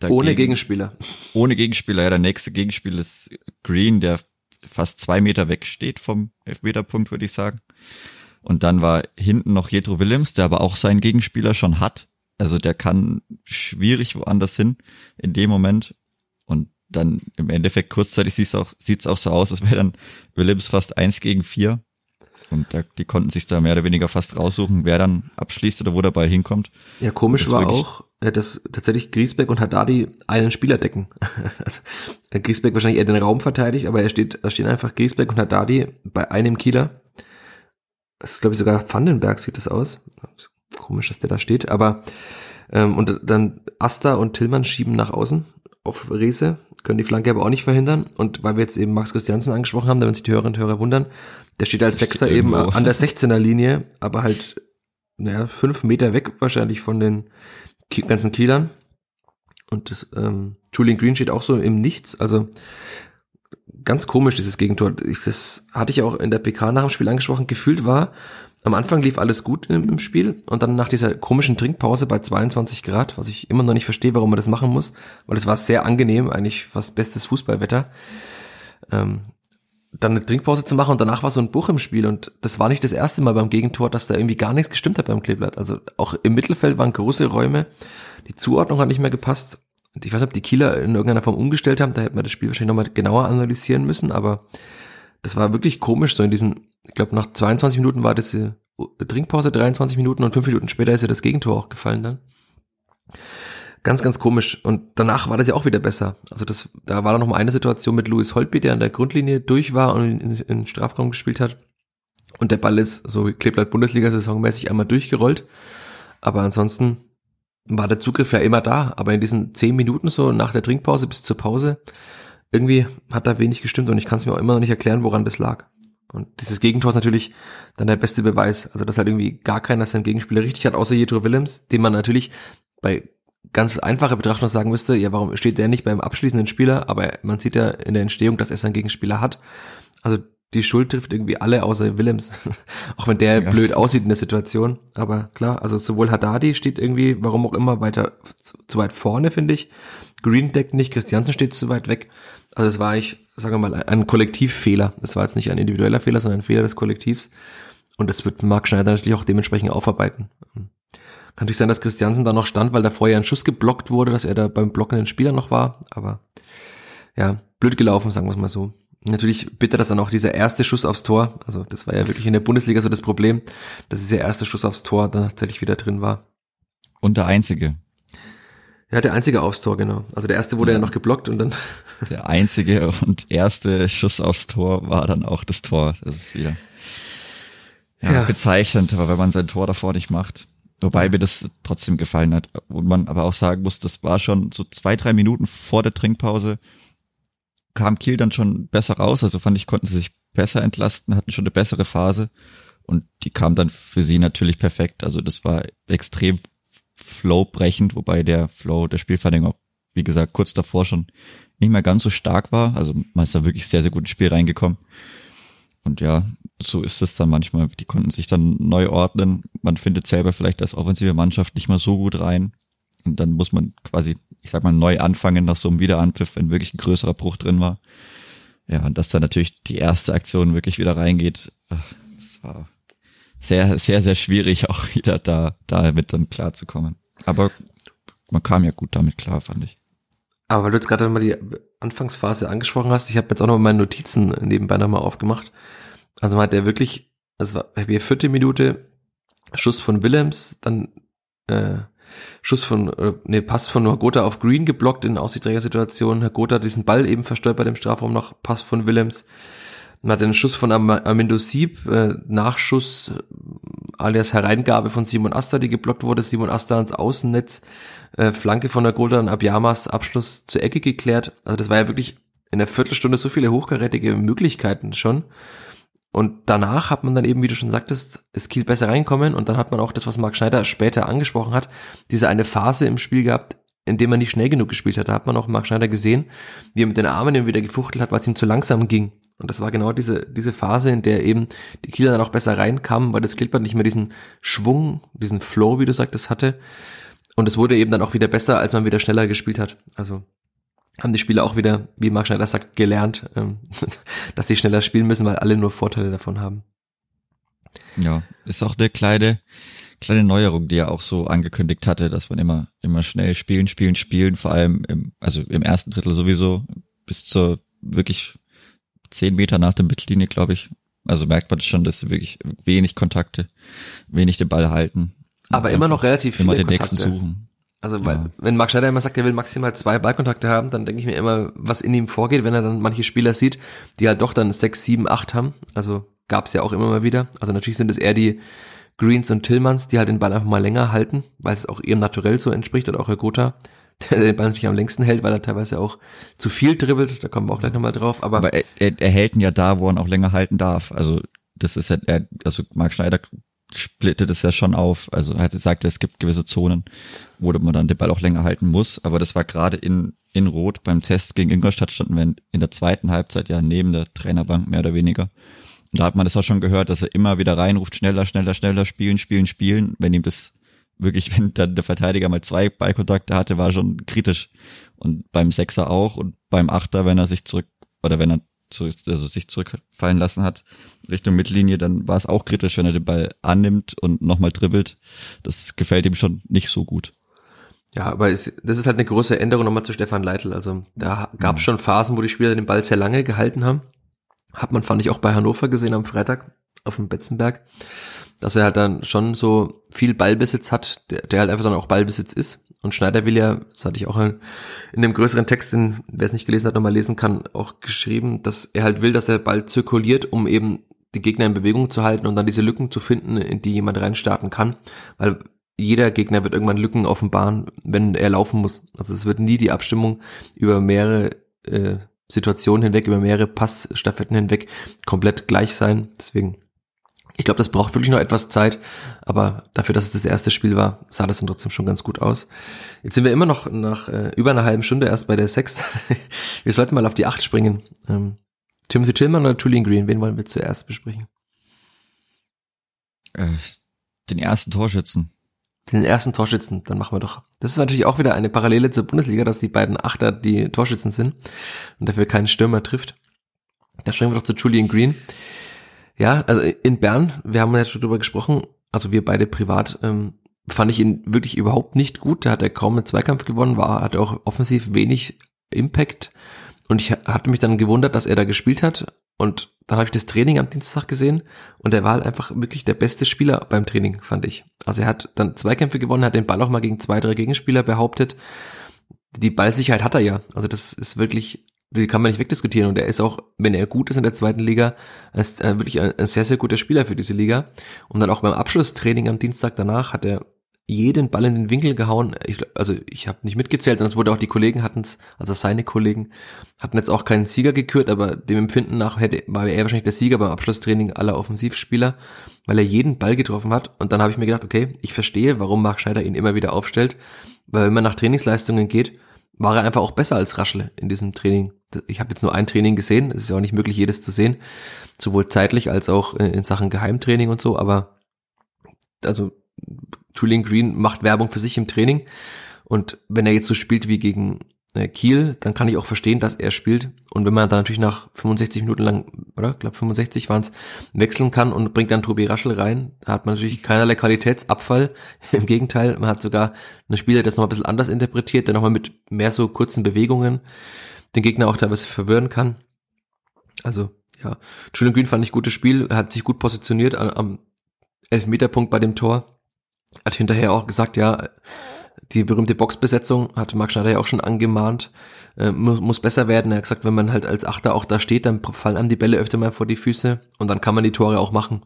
Dagegen, ohne Gegenspieler. Ohne Gegenspieler, ja. Der nächste Gegenspieler ist Green, der fast zwei Meter weg steht vom Elfmeterpunkt, würde ich sagen. Und dann war hinten noch Jetro Willems, der aber auch seinen Gegenspieler schon hat. Also der kann schwierig woanders hin in dem Moment. Und dann im Endeffekt kurzzeitig sieht es auch, sieht's auch so aus, als wäre dann Willems fast eins gegen vier. Und da, die konnten sich da mehr oder weniger fast raussuchen, wer dann abschließt oder wo der Ball hinkommt. Ja, komisch war auch, äh, dass tatsächlich Griesbeck und Haddadi einen Spieler decken. <laughs> also äh, Griesbeck wahrscheinlich eher den Raum verteidigt, aber er steht, da stehen einfach Griesbeck und Haddadi bei einem Kieler. Das ist, glaube ich, sogar Vandenberg sieht das aus. Komisch, dass der da steht, aber ähm, und dann Asta und Tillmann schieben nach außen auf Rese, können die Flanke aber auch nicht verhindern. Und weil wir jetzt eben Max Christiansen angesprochen haben, damit sich die Hörerinnen und Hörer wundern, der steht als Sechster eben an der <laughs> 16er Linie, aber halt, naja, fünf Meter weg wahrscheinlich von den ganzen Kielern. Und das, ähm, Julian Green steht auch so im Nichts, also ganz komisch, dieses Gegentor. Das hatte ich auch in der PK nach dem Spiel angesprochen. Gefühlt war, am Anfang lief alles gut im, im, Spiel und dann nach dieser komischen Trinkpause bei 22 Grad, was ich immer noch nicht verstehe, warum man das machen muss, weil es war sehr angenehm, eigentlich fast bestes Fußballwetter. Ähm, dann eine Trinkpause zu machen und danach war so ein Buch im Spiel und das war nicht das erste Mal beim Gegentor, dass da irgendwie gar nichts gestimmt hat beim Kleeblatt. Also auch im Mittelfeld waren große Räume, die Zuordnung hat nicht mehr gepasst. Ich weiß nicht, ob die Kieler in irgendeiner Form umgestellt haben, da hätte man das Spiel wahrscheinlich nochmal genauer analysieren müssen, aber das war wirklich komisch, so in diesen, ich glaube nach 22 Minuten war das die Trinkpause, 23 Minuten und fünf Minuten später ist ja das Gegentor auch gefallen dann. Ganz, ganz komisch. Und danach war das ja auch wieder besser. Also das, da war noch mal eine Situation mit Louis Holtby, der an der Grundlinie durch war und in, in, Strafraum gespielt hat. Und der Ball ist so Kleeblatt Bundesliga-Saison mäßig einmal durchgerollt. Aber ansonsten war der Zugriff ja immer da. Aber in diesen zehn Minuten so nach der Trinkpause bis zur Pause, irgendwie hat da wenig gestimmt und ich kann es mir auch immer noch nicht erklären, woran das lag. Und dieses Gegentor ist natürlich dann der beste Beweis. Also, dass halt irgendwie gar keiner sein Gegenspieler richtig hat, außer Jetro Willems, den man natürlich bei ganz einfache Betrachtung sagen müsste, ja, warum steht der nicht beim abschließenden Spieler? Aber man sieht ja in der Entstehung, dass er seinen Gegenspieler hat. Also die Schuld trifft irgendwie alle außer Willems, <laughs> auch wenn der ja. blöd aussieht in der Situation. Aber klar, also sowohl Haddadi steht irgendwie, warum auch immer, weiter zu, zu weit vorne, finde ich. Green deckt nicht, Christiansen steht zu weit weg. Also das war ich, sagen wir mal, ein Kollektivfehler. Das war jetzt nicht ein individueller Fehler, sondern ein Fehler des Kollektivs. Und das wird Marc Schneider natürlich auch dementsprechend aufarbeiten. Kann natürlich sein, dass Christiansen da noch stand, weil da vorher ein Schuss geblockt wurde, dass er da beim blockenden Spieler noch war. Aber ja, blöd gelaufen, sagen wir es mal so. Natürlich bitter, dass dann auch dieser erste Schuss aufs Tor, also das war ja wirklich in der Bundesliga so das Problem, dass dieser erste Schuss aufs Tor dann tatsächlich wieder drin war. Und der einzige. Ja, der einzige aufs Tor, genau. Also der erste wurde ja, ja noch geblockt und dann. <laughs> Der einzige und erste Schuss aufs Tor war dann auch das Tor. Das ist wieder ja, ja. bezeichnend, aber wenn man sein Tor davor nicht macht. Wobei mir das trotzdem gefallen hat. Und man aber auch sagen muss, das war schon so zwei, drei Minuten vor der Trinkpause kam Kiel dann schon besser raus. Also fand ich, konnten sie sich besser entlasten, hatten schon eine bessere Phase. Und die kam dann für sie natürlich perfekt. Also das war extrem flowbrechend, wobei der Flow der Spielverlängerung, wie gesagt, kurz davor schon nicht mehr ganz so stark war. Also man ist da wirklich sehr, sehr gut ins Spiel reingekommen. Und ja, so ist es dann manchmal. Die konnten sich dann neu ordnen. Man findet selber vielleicht als offensive Mannschaft nicht mal so gut rein. Und dann muss man quasi, ich sag mal, neu anfangen nach so einem Wiederanpfiff, wenn wirklich ein größerer Bruch drin war. Ja, und dass dann natürlich die erste Aktion wirklich wieder reingeht, das war sehr, sehr, sehr schwierig, <laughs> auch wieder da, damit dann klarzukommen. Aber man kam ja gut damit klar, fand ich. Aber weil du jetzt gerade mal die Anfangsphase angesprochen hast, ich habe jetzt auch noch meine Notizen nebenbei nochmal aufgemacht. Also man hat der wirklich, es war hier vierte Minute, Schuss von Willems, dann äh, Schuss von, äh, nee, Pass von Hagota auf Green geblockt in Aussichtsträger-Situation. Hagota diesen Ball eben verstolpert im Strafraum noch, Pass von Willems. Man hat den Schuss von Am Amindo Sieb, äh, Nachschuss äh, alias Hereingabe von Simon Asta, die geblockt wurde. Simon Asta ans Außennetz, äh, Flanke von der Golden Abyamas, Abschluss zur Ecke geklärt. Also das war ja wirklich in der Viertelstunde so viele hochkarätige Möglichkeiten schon. Und danach hat man dann eben, wie du schon sagtest, ist Kiel besser reinkommen und dann hat man auch das, was Marc Schneider später angesprochen hat, diese eine Phase im Spiel gehabt, in dem man nicht schnell genug gespielt hat. Da hat man auch Marc Schneider gesehen, wie er mit den Armen eben wieder gefuchtelt hat, weil es ihm zu langsam ging. Und das war genau diese, diese Phase, in der eben die Kieler dann auch besser reinkamen, weil das Klippert nicht mehr diesen Schwung, diesen Flow, wie du sagtest, hatte. Und es wurde eben dann auch wieder besser, als man wieder schneller gespielt hat. Also haben die Spieler auch wieder, wie Marc Schneider sagt, gelernt, ähm, <laughs> dass sie schneller spielen müssen, weil alle nur Vorteile davon haben. Ja, ist auch eine kleine, kleine Neuerung, die er auch so angekündigt hatte, dass man immer, immer schnell spielen, spielen, spielen, vor allem im, also im ersten Drittel sowieso bis zur wirklich zehn Meter nach der Mittellinie, glaube ich. Also merkt man schon, dass sie wirklich wenig Kontakte, wenig den Ball halten. Aber immer noch relativ viele Immer den Kontakte. nächsten suchen. Also, weil, Ja. wenn Marc Schneider immer sagt, er will maximal zwei Ballkontakte haben, dann denke ich mir immer, was in ihm vorgeht, wenn er dann manche Spieler sieht, die halt doch dann sechs, sieben, acht haben. Also gab's ja auch immer mal wieder. Also natürlich sind es eher die Greens und Tillmans, die halt den Ball einfach mal länger halten, weil es auch ihrem Naturell so entspricht oder auch Herr Gotha, <laughs> der den Ball natürlich am längsten hält, weil er teilweise auch zu viel dribbelt. Da kommen wir auch gleich nochmal drauf. Aber, Aber er, er, er hält ihn ja da, wo er ihn auch länger halten darf. Also das ist ja, er, also Marc Schneider splittet es ja schon auf. Also er gesagt, es gibt gewisse Zonen, wo man dann den Ball auch länger halten muss. Aber das war gerade in, in Rot beim Test gegen Ingolstadt standen wir in der zweiten Halbzeit ja neben der Trainerbank mehr oder weniger. Und da hat man das auch schon gehört, dass er immer wieder reinruft, schneller, schneller, schneller, spielen, spielen, spielen. Wenn ihm das wirklich, <laughs> wenn dann der Verteidiger mal zwei Ballkontakte hatte, war schon kritisch. Und beim Sechser auch und beim Achter, wenn er sich zurück, oder wenn er zurück, also sich zurückfallen lassen hat Richtung Mittellinie, dann war es auch kritisch, wenn er den Ball annimmt und nochmal dribbelt. Das gefällt ihm schon nicht so gut. Ja, aber es, das ist halt eine große Änderung nochmal zu Stefan Leitl. Also da gab es schon Phasen, wo die Spieler den Ball sehr lange gehalten haben. Hat man, fand ich, auch bei Hannover gesehen am Freitag auf dem Betzenberg, dass er halt dann schon so viel Ballbesitz hat, der, der halt einfach dann auch Ballbesitz ist. Und Schneider will ja, das hatte ich auch in, dem größeren Text, den, wer es nicht gelesen hat, nochmal lesen kann, auch geschrieben, dass er halt will, dass der Ball zirkuliert, um eben die Gegner in Bewegung zu halten und dann diese Lücken zu finden, in die jemand reinstarten kann. Weil jeder Gegner wird irgendwann Lücken offenbaren, wenn er laufen muss. Also es wird nie die Abstimmung über mehrere äh, Situationen hinweg, über mehrere Passstaffetten hinweg komplett gleich sein. Deswegen, ich glaube, das braucht wirklich noch etwas Zeit, aber dafür, dass es das erste Spiel war, sah das dann trotzdem schon ganz gut aus. Jetzt sind wir immer noch nach äh, über einer halben Stunde erst bei der Sechst. <laughs> wir sollten mal auf die Acht springen. Ähm, Timothy Tillman oder Julian Green, wen wollen wir zuerst besprechen? Äh, den ersten Torschützen. Den ersten Torschützen, dann machen wir doch. Das ist natürlich auch wieder eine Parallele zur Bundesliga, dass die beiden Achter die Torschützen sind und dafür keinen Stürmer trifft. Da springen wir doch zu Julian Green. Ja, also in Bern, wir haben ja schon drüber gesprochen, also wir beide privat, ähm, fand ich ihn wirklich überhaupt nicht gut. Da hat er kaum einen Zweikampf gewonnen, war, hatte auch offensiv wenig Impact. Und ich hatte mich dann gewundert, dass er da gespielt hat. Und dann habe ich das Training am Dienstag gesehen und er war halt einfach wirklich der beste Spieler beim Training, fand ich. Also er hat dann Zweikämpfe gewonnen, hat den Ball auch mal gegen zwei, drei Gegenspieler behauptet. Die Ballsicherheit hat er ja. Also das ist wirklich, die kann man nicht wegdiskutieren. Und er ist auch, wenn er gut ist in der zweiten Liga, ist er wirklich ein, ein sehr, sehr guter Spieler für diese Liga. Und dann auch beim Abschlusstraining am Dienstag danach hat er jeden Ball in den Winkel gehauen. Ich, also ich habe nicht mitgezählt, sonst wurde auch die Kollegen hatten es, also seine Kollegen hatten jetzt auch keinen Sieger gekürt, aber dem Empfinden nach hätte war er wahrscheinlich der Sieger beim Abschlusstraining aller Offensivspieler, weil er jeden Ball getroffen hat. Und dann habe ich mir gedacht, okay, ich verstehe, warum Marc Schneider ihn immer wieder aufstellt, weil wenn man nach Trainingsleistungen geht, war er einfach auch besser als Raschle in diesem Training. Ich habe jetzt nur ein Training gesehen, es ist ja auch nicht möglich, jedes zu sehen, sowohl zeitlich als auch in Sachen Geheimtraining und so, aber also Julian Green macht Werbung für sich im Training und wenn er jetzt so spielt wie gegen äh, Kiel, dann kann ich auch verstehen, dass er spielt. Und wenn man dann natürlich nach 65 Minuten lang, oder? Ich glaube 65 waren es, wechseln kann und bringt dann Tobi Raschel rein, da hat man natürlich keinerlei Qualitätsabfall. <laughs> Im Gegenteil, man hat sogar einen Spieler, der das noch ein bisschen anders interpretiert, der nochmal mit mehr so kurzen Bewegungen den Gegner auch teilweise verwirren kann. Also, ja, Julian Green fand ich gutes Spiel, hat sich gut positioniert am Elfmeterpunkt bei dem Tor. Hat hinterher auch gesagt, ja, die berühmte Boxbesetzung hat Marc Schneider ja auch schon angemahnt, äh, muss, muss besser werden. Er hat gesagt, wenn man halt als Achter auch da steht, dann fallen einem die Bälle öfter mal vor die Füße und dann kann man die Tore auch machen.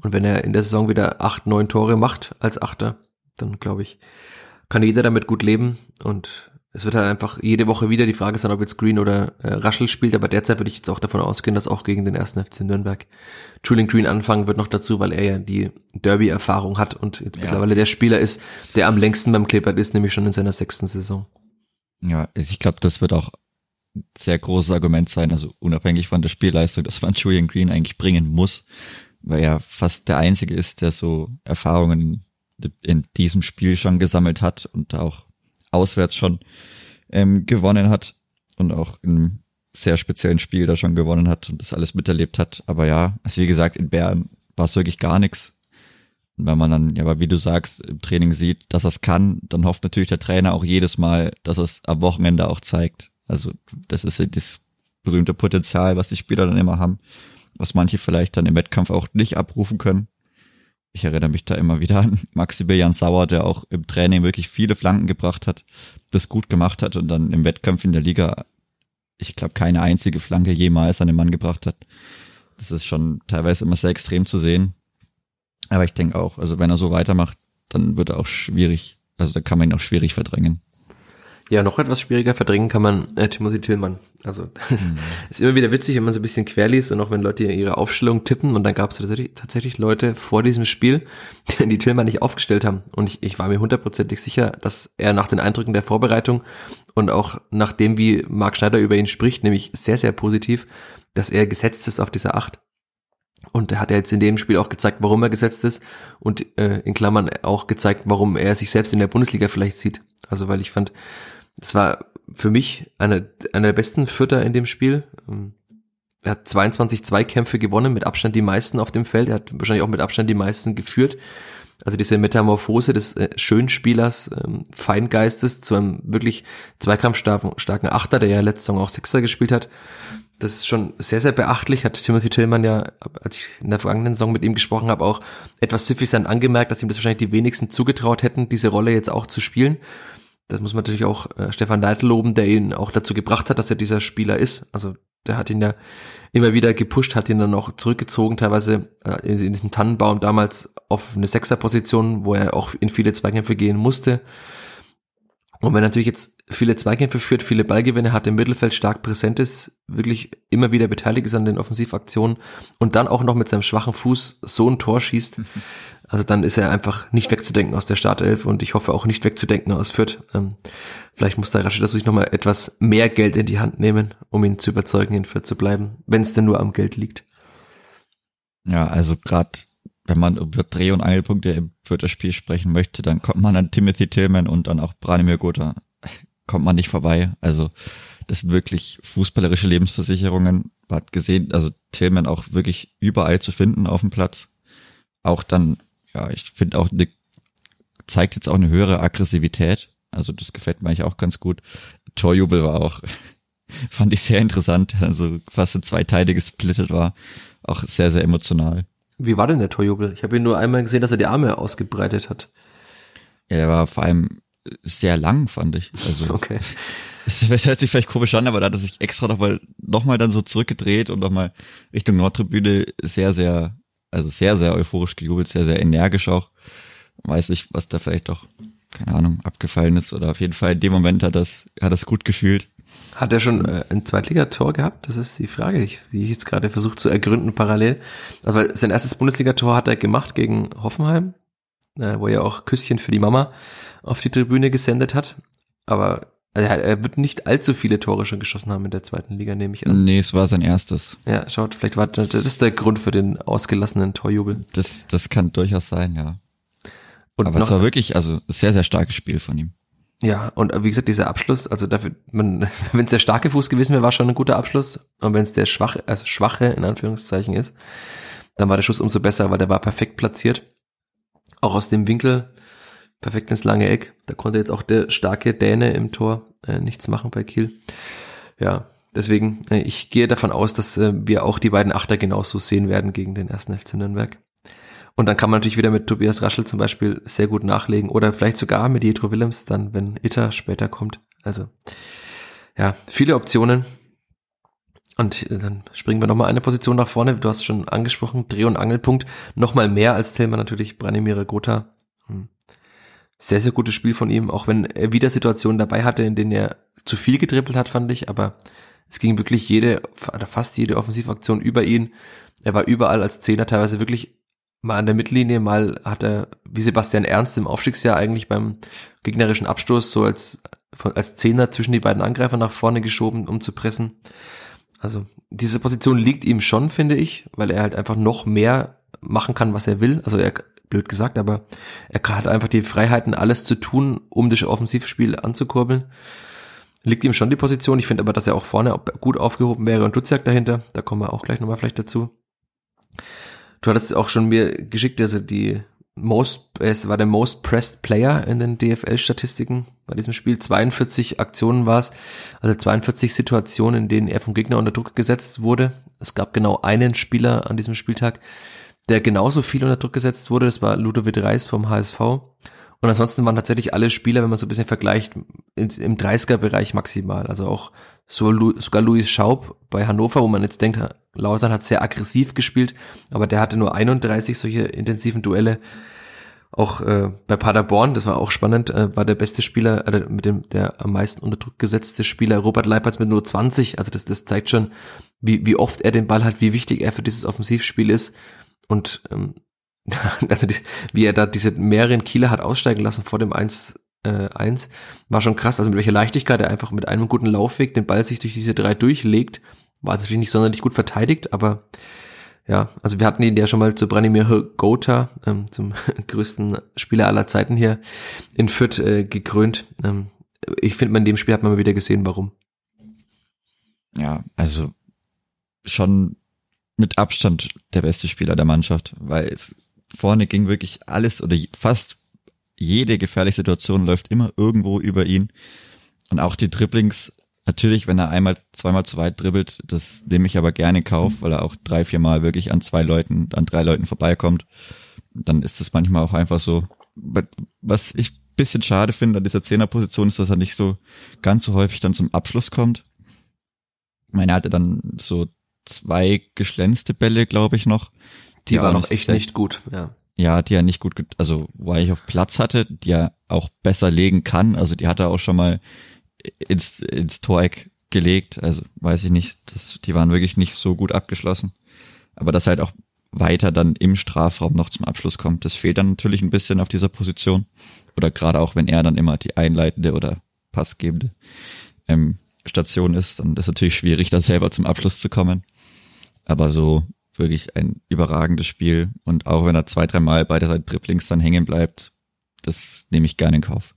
Und wenn er in der Saison wieder acht, neun Tore macht als Achter, dann glaube ich, kann jeder damit gut leben und es wird halt einfach jede Woche wieder die Frage sein, ob jetzt Green oder äh, Raschel spielt, aber derzeit würde ich jetzt auch davon ausgehen, dass auch gegen den ersten FC Nürnberg Julian Green anfangen wird noch dazu, weil er ja die Derby-Erfahrung hat und jetzt ja. mittlerweile der Spieler ist, der am längsten beim Clippert ist, nämlich schon in seiner sechsten Saison. Ja, ich glaube, das wird auch ein sehr großes Argument sein, also unabhängig von der Spielleistung, dass man Julian Green eigentlich bringen muss, weil er fast der Einzige ist, der so Erfahrungen in diesem Spiel schon gesammelt hat und auch auswärts schon ähm, gewonnen hat und auch im sehr speziellen Spiel da schon gewonnen hat und das alles miterlebt hat. Aber ja, also wie gesagt, in Bern war es wirklich gar nichts. Und wenn man dann, ja, aber wie du sagst, im Training sieht, dass er es kann, dann hofft natürlich der Trainer auch jedes Mal, dass er es am Wochenende auch zeigt. Also das ist das berühmte Potenzial, was die Spieler dann immer haben, was manche vielleicht dann im Wettkampf auch nicht abrufen können ich erinnere mich da immer wieder an Maximilian Sauer, der auch im Training wirklich viele Flanken gebracht hat, das gut gemacht hat und dann im Wettkampf in der Liga, ich glaube, keine einzige Flanke jemals an den Mann gebracht hat. Das ist schon teilweise immer sehr extrem zu sehen. Aber ich denke auch, also wenn er so weitermacht, dann wird er auch schwierig, also da kann man ihn auch schwierig verdrängen. Ja, noch etwas schwieriger verdrängen kann man äh, Timothy Tillmann. Also mhm. <laughs> ist immer wieder witzig, wenn man so ein bisschen querliest und auch wenn Leute ihre Aufstellung tippen und dann gab es tatsächlich, tatsächlich Leute vor diesem Spiel, <laughs> die Tillmann nicht aufgestellt haben. Und ich, ich war mir hundertprozentig sicher, dass er nach den Eindrücken der Vorbereitung und auch nach dem, wie Marc Schneider über ihn spricht, nämlich sehr, sehr positiv, dass er gesetzt ist auf dieser Acht. Und er hat ja jetzt in dem Spiel auch gezeigt, warum er gesetzt ist und äh, in Klammern auch gezeigt, warum er sich selbst in der Bundesliga vielleicht sieht. Also weil ich fand, es war für mich einer einer der besten Fütter in dem Spiel. Ähm, er hat 22 Zweikämpfe gewonnen, mit Abstand die meisten auf dem Feld. Er hat wahrscheinlich auch mit Abstand die meisten geführt. Also diese Metamorphose des äh, Schönspielers, ähm, Feingeistes zu einem wirklich zweikampfstarken Achter, der ja letzte Saison auch Sechser gespielt hat. Das ist schon sehr, sehr beachtlich. Hat Timothy Tillman ja, als ich in der vergangenen Saison mit ihm gesprochen habe, auch etwas süffisant angemerkt, dass ihm das wahrscheinlich die wenigsten zugetraut hätten, diese Rolle jetzt auch zu spielen das muss man natürlich auch äh, Stefan Neidl loben, der ihn auch dazu gebracht hat, dass er dieser Spieler ist. Also der hat ihn ja immer wieder gepusht, hat ihn dann auch zurückgezogen, teilweise äh, in, in diesem Tannenbaum damals auf eine Sechserposition, wo er auch in viele Zweikämpfe gehen musste. Und wenn natürlich jetzt viele Zweikämpfe führt, viele Ballgewinne hat, im Mittelfeld stark präsent ist, wirklich immer wieder beteiligt ist an den Offensivaktionen und dann auch noch mit seinem schwachen Fuß so ein Tor schießt, also dann ist er einfach nicht wegzudenken aus der Startelf und ich hoffe auch nicht wegzudenken aus Fürth. Ähm, vielleicht muss der Rashid sich nochmal etwas mehr Geld in die Hand nehmen, um ihn zu überzeugen, in Fürth zu bleiben, wenn es denn nur am Geld liegt. Ja, also gerade wenn man über Dreh- und Angelpunkte im Fürther Spiel sprechen möchte, dann kommt man an Timothy Tillman und dann auch Branimir Gotha, kommt man nicht vorbei. Also das sind wirklich fußballerische Lebensversicherungen. Man hat gesehen, also Tillman auch wirklich überall zu finden auf dem Platz. Auch dann ja, ich finde auch, ne, zeigt jetzt auch eine höhere Aggressivität. Also das gefällt mir eigentlich auch ganz gut. Torjubel war auch, <laughs> fand ich sehr interessant. Also fast in zwei Teile gesplittet war. Auch sehr, sehr emotional. Wie war denn der Torjubel? Ich habe ihn nur einmal gesehen, dass er die Arme ausgebreitet hat. Ja, der war vor allem sehr lang, fand ich. Also, <laughs> okay. <laughs> Es hört sich vielleicht komisch an, aber da hat er sich extra nochmal noch mal dann so zurückgedreht und nochmal Richtung Nordtribüne sehr, sehr also sehr, sehr euphorisch gejubelt, sehr, sehr energisch auch. weiß nicht, was da vielleicht doch, keine Ahnung, abgefallen ist oder auf jeden Fall in dem Moment hat das, hat das gut gefühlt. Hat er schon äh, ein Zweitligator gehabt? Das ist die Frage, die ich jetzt gerade versuche zu ergründen parallel. Aber sein erstes Bundesligator hat er gemacht gegen Hoffenheim, äh, wo er auch Küsschen für die Mama auf die Tribüne gesendet hat. Aber also er wird nicht allzu viele Tore schon geschossen haben in der zweiten Liga, nehme ich an. Nee, es war sein erstes. Ja, schaut, vielleicht war das ist der Grund für den ausgelassenen Torjubel. Das, das kann durchaus sein, ja. Und Aber es war wirklich, also sehr, sehr starkes Spiel von ihm. Ja, und wie gesagt, dieser Abschluss, also dafür, <laughs> wenn es der starke Fuß gewesen wäre, war schon ein guter Abschluss. Und wenn es der schwache, also schwache in Anführungszeichen ist, dann war der Schuss umso besser, weil der war perfekt platziert. Auch aus dem Winkel, perfekt ins lange Eck. Da konnte jetzt auch der starke Däne im Tor äh, nichts machen bei Kiel. Ja, deswegen, äh, ich gehe davon aus, dass äh, wir auch die beiden Achter genauso sehen werden gegen den ersten FC Nürnberg. Und dann kann man natürlich wieder mit Tobias Raschel zum Beispiel sehr gut nachlegen oder vielleicht sogar mit Jetro Willems dann, wenn Itter später kommt. Also ja, viele Optionen. Und dann springen wir nochmal eine Position nach vorne. Du hast schon angesprochen, Dreh- und Angelpunkt. Nochmal mehr als Thema natürlich Branimir Gotha. Hm. Sehr, sehr gutes Spiel von ihm, auch wenn er wieder Situationen dabei hatte, in denen er zu viel gedribbelt hat, fand ich. Aber es ging wirklich jede, fast jede Offensivaktion über ihn. Er war überall als Zehner teilweise wirklich mal an der Mittellinie, mal hat er, wie Sebastian Ernst im Aufstiegsjahr eigentlich beim gegnerischen Abstoß so als, als Zehner zwischen die beiden Angreifer nach vorne geschoben, um zu pressen. Also diese Position liegt ihm schon, finde ich, weil er halt einfach noch mehr machen kann, was er will. Also er, blöd gesagt, aber er hat einfach die Freiheiten, alles zu tun, um das Offensivspiel anzukurbeln. Liegt ihm schon die Position. Ich finde aber, dass er auch vorne gut aufgehoben wäre und Dutzjak dahinter. Da kommen wir auch gleich nochmal vielleicht dazu. Du hattest auch schon mir geschickt, also die most, es war der most pressed Player in den DFL-Statistiken bei diesem Spiel. 42 Aktionen war es, also 42 Situationen, in denen er vom Gegner unter Druck gesetzt wurde. Es gab genau einen Spieler an diesem Spieltag, der genauso viel unter Druck gesetzt wurde. Das war Ludovic Reis vom HSV. Und ansonsten waren tatsächlich alle Spieler, wenn man so ein bisschen vergleicht, im 30er-Bereich maximal. Also auch sogar Louis Schaub bei Hannover, wo man jetzt denkt, Lautern hat sehr aggressiv gespielt, aber der hatte nur 31 solche intensiven Duelle. Auch äh, bei Paderborn, das war auch spannend, äh, war der beste Spieler, äh, mit dem der am meisten unter Druck gesetzte Spieler Robert Leipertz mit nur 20. Also das, das zeigt schon, wie, wie oft er den Ball hat, wie wichtig er für dieses Offensivspiel ist. Und ähm, <laughs> also die, wie er da diese mehreren Kieler hat aussteigen lassen vor dem 1 äh, 1, war schon krass. Also mit welcher Leichtigkeit er einfach mit einem guten Laufweg den Ball sich durch diese drei durchlegt war natürlich nicht sonderlich gut verteidigt, aber ja, also wir hatten ihn ja schon mal zu Branimir Gotha, ähm, zum <laughs> größten Spieler aller Zeiten hier in Fürth äh, gekrönt. Ähm, ich finde, in dem Spiel hat man mal wieder gesehen, warum. Ja, also schon mit Abstand der beste Spieler der Mannschaft, weil es vorne ging wirklich alles oder fast jede gefährliche Situation läuft immer irgendwo über ihn. Und auch die Dribblings Natürlich, wenn er einmal, zweimal zu weit dribbelt, das nehme ich aber gerne in Kauf, weil er auch drei, vier Mal wirklich an zwei Leuten, an drei Leuten vorbeikommt. Dann ist es manchmal auch einfach so. Was ich bisschen schade finde an dieser Zehnerposition ist, dass er nicht so ganz so häufig dann zum Abschluss kommt. Ich meine, er hatte dann so zwei geschlänzte Bälle, glaube ich, noch. Die, die waren noch echt nicht gut, ja. Ja, die er nicht gut, also er ich auf Platz hatte, die er auch besser legen kann. Also die hat er auch schon mal ins, ins Toreck gelegt. Also weiß ich nicht, das, die waren wirklich nicht so gut abgeschlossen. Aber dass halt auch weiter dann im Strafraum noch zum Abschluss kommt, das fehlt dann natürlich ein bisschen auf dieser Position. Oder gerade auch, wenn er dann immer die einleitende oder passgebende ähm, Station ist, dann ist es natürlich schwierig, da selber zum Abschluss zu kommen. Aber so wirklich ein überragendes Spiel. Und auch wenn er zwei, dreimal bei der Dribblings dann hängen bleibt, das nehme ich gerne in Kauf.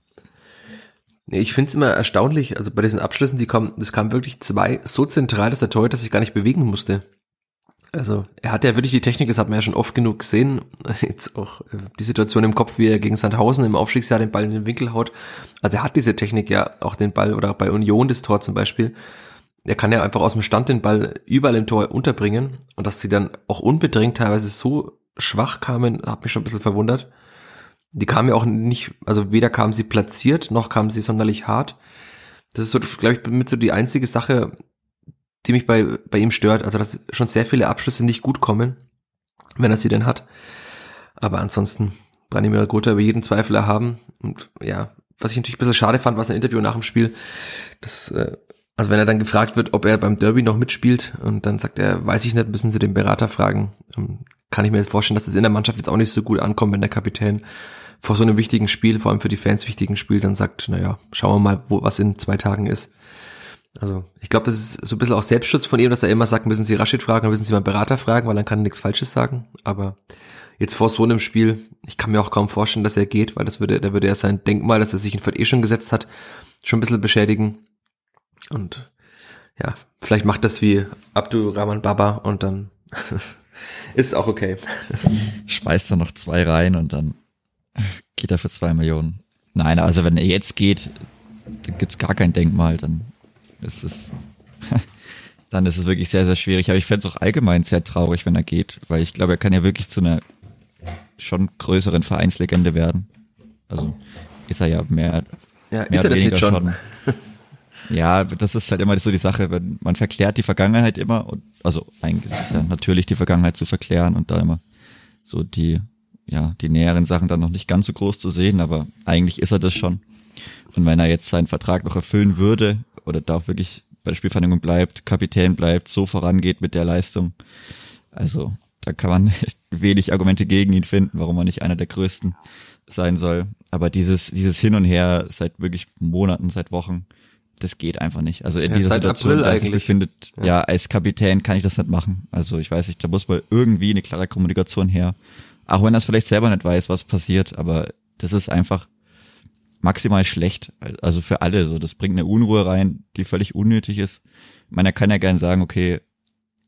Ich finde es immer erstaunlich, also bei diesen Abschlüssen, die kommen, das kam wirklich zwei so zentral, dass der Torhüter sich gar nicht bewegen musste. Also er hat ja wirklich die Technik, das hat man ja schon oft genug gesehen. <laughs> Jetzt auch äh, die Situation im Kopf, wie er gegen Sandhausen im Aufstiegsjahr den Ball in den Winkel haut. Also er hat diese Technik ja auch den Ball oder bei Union das Tor zum Beispiel. Er kann ja einfach aus dem Stand den Ball überall im Tor unterbringen und dass sie dann auch unbedingt teilweise so schwach kamen, hat mich schon ein bisschen verwundert. Die kam ja auch nicht, also weder kam sie platziert, noch kam sie sonderlich hart. Das ist so, glaube ich, mit so die einzige Sache, die mich bei, bei ihm stört. Also, dass schon sehr viele Abschlüsse nicht gut kommen, wenn er sie denn hat. Aber ansonsten Branimir Gotha über jeden Zweifel erhaben. Und ja, was ich natürlich ein bisschen schade fand, war sein Interview nach dem Spiel. Das, äh, also wenn er dann gefragt wird, ob er beim Derby noch mitspielt und dann sagt er, weiß ich nicht, müssen Sie den Berater fragen. Ähm, kann ich mir jetzt vorstellen, dass es in der Mannschaft jetzt auch nicht so gut ankommt, wenn der Kapitän vor so einem wichtigen Spiel, vor allem für die Fans wichtigen Spiel, dann sagt, naja, schauen wir mal, wo was in zwei Tagen ist. Also ich glaube, das ist so ein bisschen auch Selbstschutz von ihm, dass er immer sagt, müssen Sie Rashid fragen, müssen Sie mal Berater fragen, weil dann kann er nichts Falsches sagen. Aber jetzt vor so einem Spiel, ich kann mir auch kaum vorstellen, dass er geht, weil das würde, da würde er sein Denkmal, dass er sich in eh schon gesetzt hat, schon ein bisschen beschädigen. Und ja, vielleicht macht das wie Abdul Rahman Baba und dann <laughs> ist auch okay. <laughs> Schmeißt er noch zwei rein und dann geht er für zwei Millionen. Nein, also wenn er jetzt geht, dann gibt's gar kein Denkmal, dann ist es, <laughs> dann ist es wirklich sehr, sehr schwierig. Aber ich fände es auch allgemein sehr traurig, wenn er geht, weil ich glaube, er kann ja wirklich zu einer schon größeren Vereinslegende werden. Also ist er ja mehr, Ja, mehr ist er das nicht schon? Ja, das ist halt immer so die Sache, wenn man verklärt die Vergangenheit immer und also eigentlich ist es ja natürlich die Vergangenheit zu verklären und da immer so die ja, die näheren Sachen dann noch nicht ganz so groß zu sehen, aber eigentlich ist er das schon. Und wenn er jetzt seinen Vertrag noch erfüllen würde oder da auch wirklich bei der Spielvereinigung bleibt, Kapitän bleibt, so vorangeht mit der Leistung, also da kann man <laughs> wenig Argumente gegen ihn finden, warum er nicht einer der größten sein soll. Aber dieses, dieses Hin und Her seit wirklich Monaten, seit Wochen, das geht einfach nicht. Also in Ja, dieser Situation, April sich befindet, Ja. ja. als Kapitän kann ich das nicht machen. Also ich weiß nicht, da muss mal irgendwie eine klare Kommunikation her. Auch wenn er es vielleicht selber nicht weiß, was passiert, aber das ist einfach maximal schlecht. Also für alle so. Das bringt eine Unruhe rein, die völlig unnötig ist. Ich meine, er kann ja gern sagen, okay,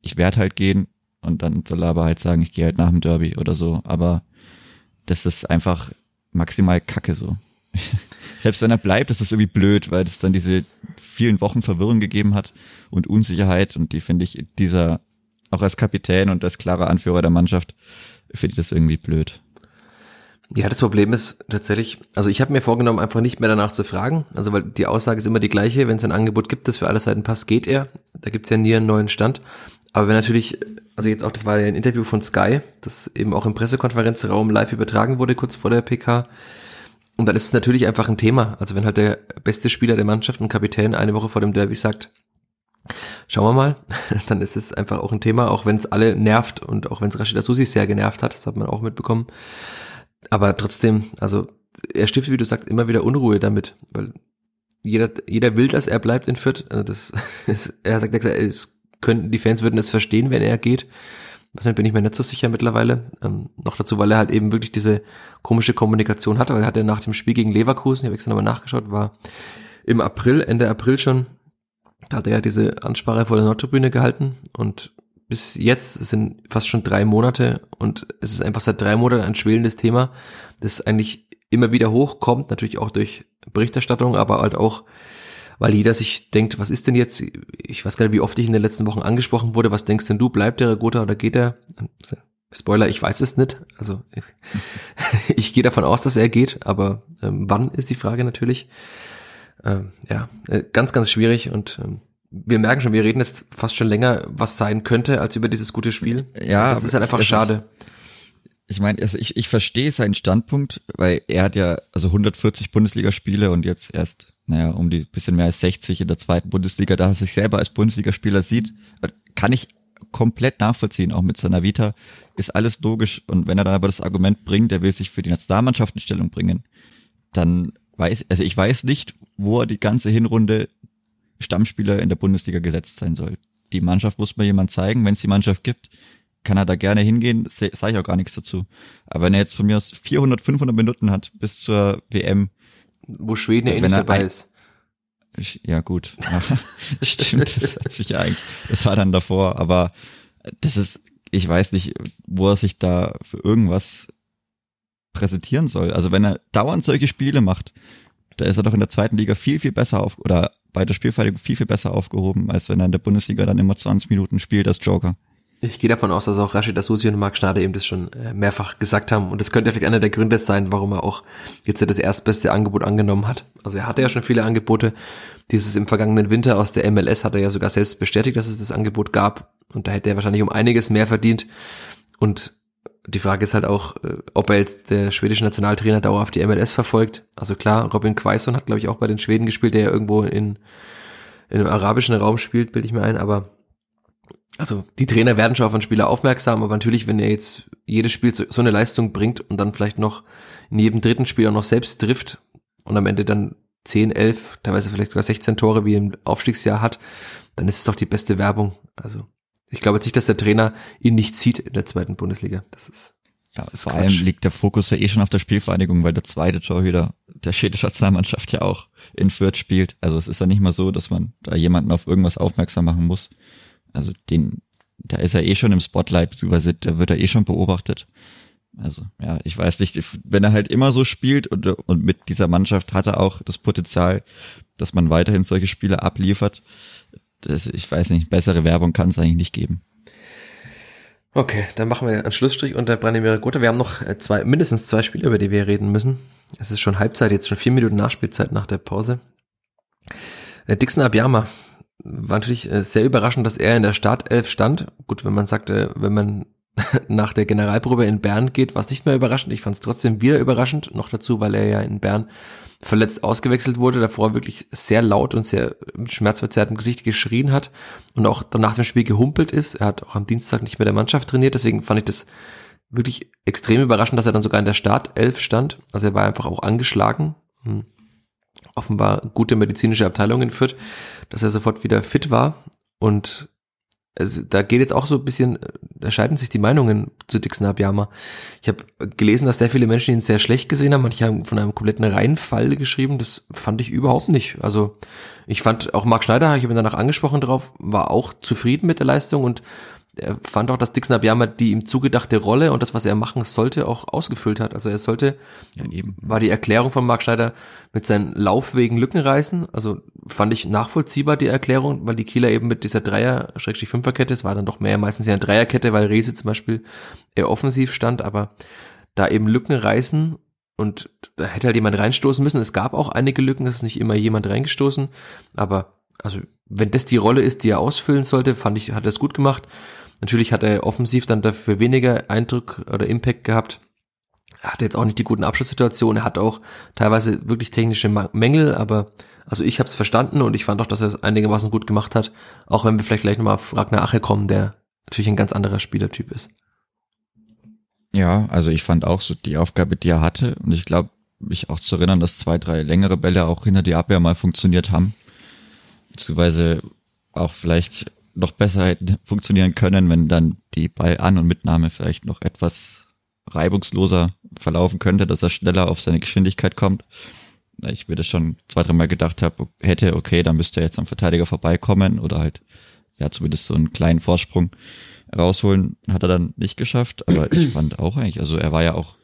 ich werde halt gehen und dann soll er aber halt sagen, ich gehe halt nach dem Derby oder so. Aber das ist einfach maximal kacke so. <laughs> Selbst wenn er bleibt, ist es irgendwie blöd, weil es dann diese vielen Wochen Verwirrung gegeben hat und Unsicherheit und die finde ich dieser auch als Kapitän und als klarer Anführer der Mannschaft finde ich das irgendwie blöd. Ja, das Problem ist tatsächlich, also ich habe mir vorgenommen, einfach nicht mehr danach zu fragen. Also weil die Aussage ist immer die gleiche, wenn es ein Angebot gibt, das für alle Seiten passt, geht er. Da gibt's ja nie einen neuen Stand. Aber wenn natürlich, also jetzt auch, das war ja ein Interview von Sky, das eben auch im Pressekonferenzraum live übertragen wurde, kurz vor der PK. Und dann ist es natürlich einfach ein Thema. Also wenn halt der beste Spieler der Mannschaft und Kapitän eine Woche vor dem Derby sagt, schauen wir mal, <laughs> dann ist es einfach auch ein Thema, auch wenn es alle nervt und auch wenn es Rashida Susi sehr genervt hat, das hat man auch mitbekommen. Aber trotzdem, also er stiftet, wie du sagst, immer wieder Unruhe damit, weil jeder, jeder will, dass er bleibt in Fürth. Also das <laughs> ist, er sagt, er es könnten, die Fans würden es verstehen, wenn er geht. Was bin ich mir nicht so sicher mittlerweile. Ähm, noch dazu, weil er halt eben wirklich diese komische Kommunikation hatte, weil er hatte nach dem Spiel gegen Leverkusen, ich habe extra nochmal nachgeschaut, war im April, Ende April schon, da hat er ja diese Ansprache vor der Nordtribüne gehalten und bis jetzt sind fast schon drei Monate und es ist einfach seit drei Monaten ein schwelendes Thema, das eigentlich immer wieder hochkommt, natürlich auch durch Berichterstattung, aber halt auch, weil jeder sich denkt, was ist denn jetzt, ich weiß gar nicht, wie oft ich in den letzten Wochen angesprochen wurde, was denkst denn du, bleibt der Gotha oder geht er? Spoiler, ich weiß es nicht, also ich, <laughs> ich gehe davon aus, dass er geht, aber ähm, wann ist die Frage natürlich. Ähm, ja, äh, ganz, ganz schwierig und ähm, wir merken schon, wir reden jetzt fast schon länger, was sein könnte, als über dieses gute Spiel. Ja, das ist halt einfach also schade. Ich meine, also ich, ich verstehe seinen Standpunkt, weil er hat ja also 140 Bundesligaspiele und jetzt erst, naja, um die bisschen mehr als 60 in der zweiten Bundesliga, da er sich selber als Bundesligaspieler sieht, kann ich komplett nachvollziehen, auch mit seiner Vita, ist alles logisch. Und wenn er dann aber das Argument bringt, er will sich für die Nationalmannschaft in Stellung bringen, dann weiß, also ich weiß nicht, wo er die ganze Hinrunde Stammspieler in der Bundesliga gesetzt sein soll. Die Mannschaft muss mir jemand zeigen, wenn es die Mannschaft gibt, kann er da gerne hingehen, sage ich auch gar nichts dazu. Aber wenn er jetzt von mir aus 400, 500 Minuten hat bis zur WM, Wo Schweden ja eh wenn nicht dabei ist. ich- ja gut, ja, <laughs> <laughs> stimmt, das hat sich ja eigentlich, das war dann davor, aber das ist, ich weiß nicht, wo er sich da für irgendwas präsentieren soll. Also wenn er dauernd solche Spiele macht, da ist er doch in der zweiten Liga viel, viel besser auf, oder bei der Spielvereinigung viel, viel besser aufgehoben, als wenn er in der Bundesliga dann immer 20 Minuten spielt als Joker. Ich gehe davon aus, dass auch Rashid Asusi und Marc Schneider eben das schon äh, mehrfach gesagt haben. Und das könnte vielleicht einer der Gründe sein, warum er auch jetzt das erstbeste Angebot angenommen hat. Also er hatte ja schon viele Angebote. Dieses im vergangenen Winter aus der MLS hat er ja sogar selbst bestätigt, dass es das Angebot gab. Und da hätte er wahrscheinlich um einiges mehr verdient. Und die Frage ist halt auch, äh, ob er jetzt der schwedische Nationaltrainer dauerhaft die MLS verfolgt. Also klar, Robin Quaison hat, glaube ich, auch bei den Schweden gespielt, der ja irgendwo in, in einem arabischen Raum spielt, bilde ich mir ein, aber also die Trainer werden schon auf einen Spieler aufmerksam, aber natürlich, wenn er jetzt jedes Spiel so, so eine Leistung bringt und dann vielleicht noch in jedem dritten Spiel auch noch selbst trifft und am Ende dann 10, 11, teilweise vielleicht sogar 16 Tore wie im Aufstiegsjahr hat, dann ist es doch die beste Werbung. Also ich glaube jetzt nicht, dass der Trainer ihn nicht zieht in der zweiten Bundesliga. Das ist ja, das ist vor Quatsch. allem liegt der Fokus ja eh schon auf der Spielvereinigung, weil der zweite Torhüter der schwedischen Nationalmannschaft ja auch in Fürth spielt. Also es ist ja nicht mal so, dass man da jemanden auf irgendwas aufmerksam machen muss. Also den, da ist er eh schon im Spotlight, beziehungsweise da wird er eh schon beobachtet. Also, ja, ich weiß nicht, wenn er halt immer so spielt und, und mit dieser Mannschaft hat er auch das Potenzial, dass man weiterhin solche Spiele abliefert. Das, ich weiß nicht, bessere Werbung kann es eigentlich nicht geben. Okay, dann machen wir einen Schlussstrich unter Branimir Gotha. Wir haben noch äh, zwei, mindestens zwei Spiele, über die wir reden müssen. Es ist schon Halbzeit, jetzt schon vier Minuten Nachspielzeit nach der Pause. Äh, Dixon Abiyama war natürlich äh, sehr überraschend, dass er in der Startelf stand. Gut, wenn man sagte, wenn man <laughs> nach der Generalprobe in Bern geht, war es nicht mehr überraschend. Ich fand es trotzdem wieder überraschend, noch dazu, weil er ja in Bern verletzt ausgewechselt wurde, davor wirklich sehr laut und sehr mit schmerzverzerrtem Gesicht geschrien hat und auch danach dem Spiel gehumpelt ist. Er hat auch am Dienstag nicht mehr der Mannschaft trainiert, deswegen fand ich das wirklich extrem überraschend, dass er dann sogar in der Startelf stand. Also er war einfach auch angeschlagen. Hm. Offenbar gute medizinische Abteilung in Fürth, dass er sofort wieder fit war und also da geht jetzt auch so ein bisschen, da scheiden sich die Meinungen zu Dixon Abiyama. Ich habe gelesen, dass sehr viele Menschen ihn sehr schlecht gesehen haben. Manche haben von einem kompletten Reinfall geschrieben. Das fand ich überhaupt nicht. Also ich fand auch Marc Schneider, ich habe ihn danach angesprochen drauf, war auch zufrieden mit der Leistung und er fand auch, dass Dixon Abiyama die ihm zugedachte Rolle und das, was er machen sollte, auch ausgefüllt hat. Also er sollte, ja, war die Erklärung von Marc Schneider mit seinen Laufwegen Lücken reißen. Also fand ich nachvollziehbar die Erklärung, weil die Kieler eben mit dieser Dreier-Fünferkette, es war dann doch mehr meistens ja eine Dreierkette, weil Rese zum Beispiel eher offensiv stand, aber da eben Lücken reißen und da hätte halt jemand reinstoßen müssen. Es gab auch einige Lücken, es ist nicht immer jemand reingestoßen, aber also wenn das die Rolle ist, die er ausfüllen sollte, fand ich, hat er es gut gemacht. Natürlich hat er offensiv dann dafür weniger Eindruck oder Impact gehabt. Er hatte jetzt auch nicht die guten Abschlusssituationen. Er hat auch teilweise wirklich technische Mängel, aber also ich habe es verstanden und ich fand auch, dass er es einigermaßen gut gemacht hat. Auch wenn wir vielleicht gleich nochmal auf Ragnar Ache kommen, der natürlich ein ganz anderer Spielertyp ist. Ja, also ich fand auch so die Aufgabe, die er hatte und ich glaube, mich auch zu erinnern, dass zwei, drei längere Bälle auch hinter die Abwehr mal funktioniert haben. Beziehungsweise auch vielleicht noch besser hätten funktionieren können, wenn dann die Ballan- und Mitnahme vielleicht noch etwas reibungsloser verlaufen könnte, dass er schneller auf seine Geschwindigkeit kommt. Ich würde schon zwei, dreimal gedacht habe, hätte, okay, dann müsste er jetzt am Verteidiger vorbeikommen oder halt, ja, zumindest so einen kleinen Vorsprung rausholen. Hat er dann nicht geschafft, aber ich <clears throat> fand auch eigentlich, also er war ja auch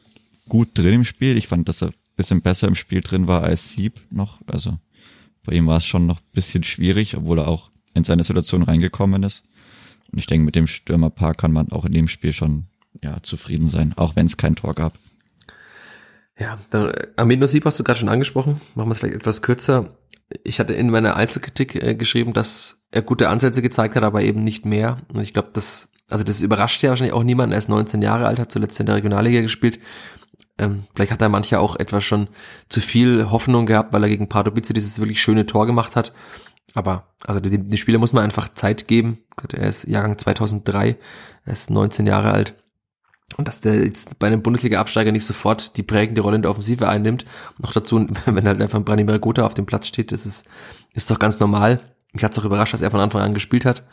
gut drin im Spiel. Ich fand, dass er bisschen besser im Spiel drin war als Sieb noch. Also bei ihm war es schon noch bisschen schwierig, obwohl er auch in seine Situation reingekommen ist. Und ich denke, mit dem Stürmerpaar kann man auch in dem Spiel schon ja, zufrieden sein, auch wenn es kein Tor gab. Ja, dann, äh, Amino Sieb hast du gerade schon angesprochen. Machen wir es vielleicht etwas kürzer. Ich hatte in meiner Einzelkritik äh, geschrieben, dass er gute Ansätze gezeigt hat, aber eben nicht mehr. Und ich glaube, das, also das überrascht ja wahrscheinlich auch niemanden. Er ist 19 Jahre alt, hat zuletzt in der Regionalliga gespielt. Ähm, vielleicht hat er mancher auch etwas schon zu viel Hoffnung gehabt, weil er gegen Pardubice dieses wirklich schöne Tor gemacht hat. Aber also die, die Spieler muss man einfach Zeit geben. Er ist Jahrgang 2003, er ist 19 Jahre alt. Und dass der jetzt bei einem Bundesliga-Absteiger nicht sofort die prägende Rolle in der Offensive einnimmt, noch dazu, <laughs> wenn halt einfach ein Gotha auf dem Platz steht, das ist, ist doch ganz normal. Mich hat es auch überrascht, dass er von Anfang an gespielt hat.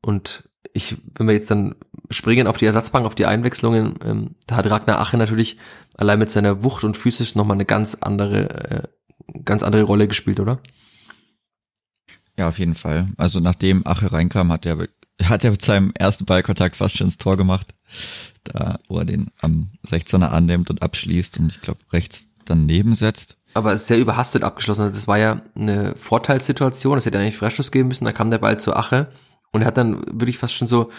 Und ich, wenn wir jetzt dann springen auf die Ersatzbank, auf die Einwechslungen, ähm, da hat Ragnar Ache natürlich allein mit seiner Wucht und physisch nochmal eine ganz andere, äh, ganz andere Rolle gespielt, oder? Ja, auf jeden Fall. Also nachdem Ache reinkam, hat er, <laughs> hat er mit seinem ersten Ballkontakt fast schon ins Tor gemacht. Da, wo er den am 16er annimmt und abschließt und ich glaube rechts daneben setzt. Aber sehr überhastet abgeschlossen. Das war ja eine Vorteilssituation. Es hätte eigentlich Freistoß geben müssen. Da kam der Ball zu Ache und er hat dann wirklich fast schon so,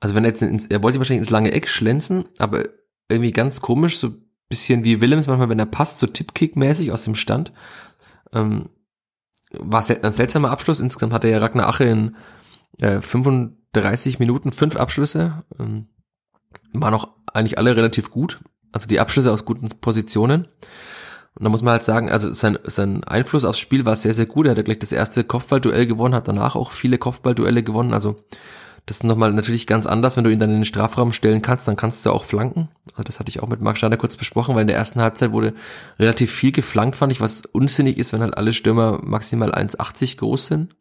also wenn er jetzt ins, er wollte wahrscheinlich ins lange Eck schlänzen, aber irgendwie ganz komisch, so bisschen wie Willems manchmal, wenn er passt, so Tippkick-mäßig aus dem Stand. Ähm, war ein seltsamer Abschluss. Insgesamt hatte ja Ragnar Ache in äh, 35 Minuten fünf Abschlüsse. Ähm, war noch eigentlich alle relativ gut. Also die Abschlüsse aus guten Positionen. Und da muss man halt sagen, also sein, sein Einfluss aufs Spiel war sehr, sehr gut. Er hat ja gleich das erste Kopfballduell gewonnen, hat danach auch viele Kopfballduelle gewonnen. Also das ist nochmal natürlich ganz anders, wenn du ihn dann in den Strafraum stellen kannst, dann kannst du auch flanken. Also das hatte ich auch mit Marc Schneider kurz besprochen, weil in der ersten Halbzeit wurde relativ viel geflankt, fand ich, was unsinnig ist, wenn halt alle Stürmer maximal 1,80 groß sind.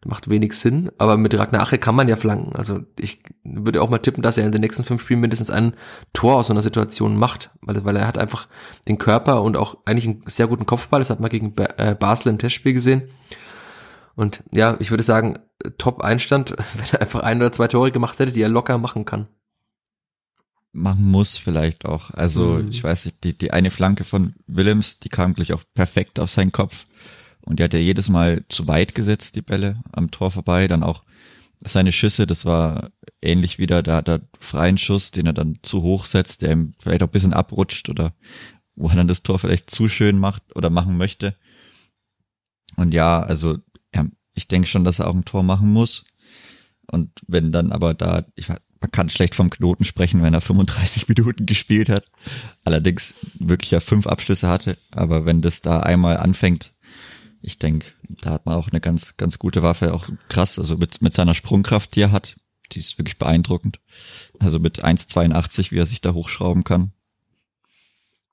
Das macht wenig Sinn, aber mit Ragnar Ache kann man ja flanken. Also ich würde auch mal tippen, dass er in den nächsten fünf Spielen mindestens ein Tor aus so einer Situation macht, weil, weil er hat einfach den Körper und auch eigentlich einen sehr guten Kopfball. Das hat man gegen äh, Basel im Testspiel gesehen. Und ja, ich würde sagen, Top-Einstand, <laughs> wenn er einfach ein oder zwei Tore gemacht hätte, die er locker machen kann. Machen muss vielleicht auch. Also mhm. ich weiß nicht, die, die eine Flanke von Willems, die kam gleich auch perfekt auf seinen Kopf. Und der hat ja jedes Mal zu weit gesetzt, die Bälle am Tor vorbei. Dann auch seine Schüsse, das war ähnlich wieder, da hat er freien Schuss, den er dann zu hoch setzt, der ihm vielleicht auch ein bisschen abrutscht oder wo er dann das Tor vielleicht zu schön macht oder machen möchte. Und ja, also ich denke schon, dass er auch ein Tor machen muss. Und wenn dann aber da, ich man kann schlecht vom Knoten sprechen, wenn er 35 <laughs> Minuten gespielt hat. Allerdings wirklich ja fünf Abschlüsse hatte. Aber wenn das da einmal anfängt, ich denke, da hat man auch eine ganz, ganz gute Waffe, auch krass, also mit, mit seiner Sprungkraft, die er hat, die ist wirklich beeindruckend. Also mit 1,82, wie er sich da hochschrauben kann.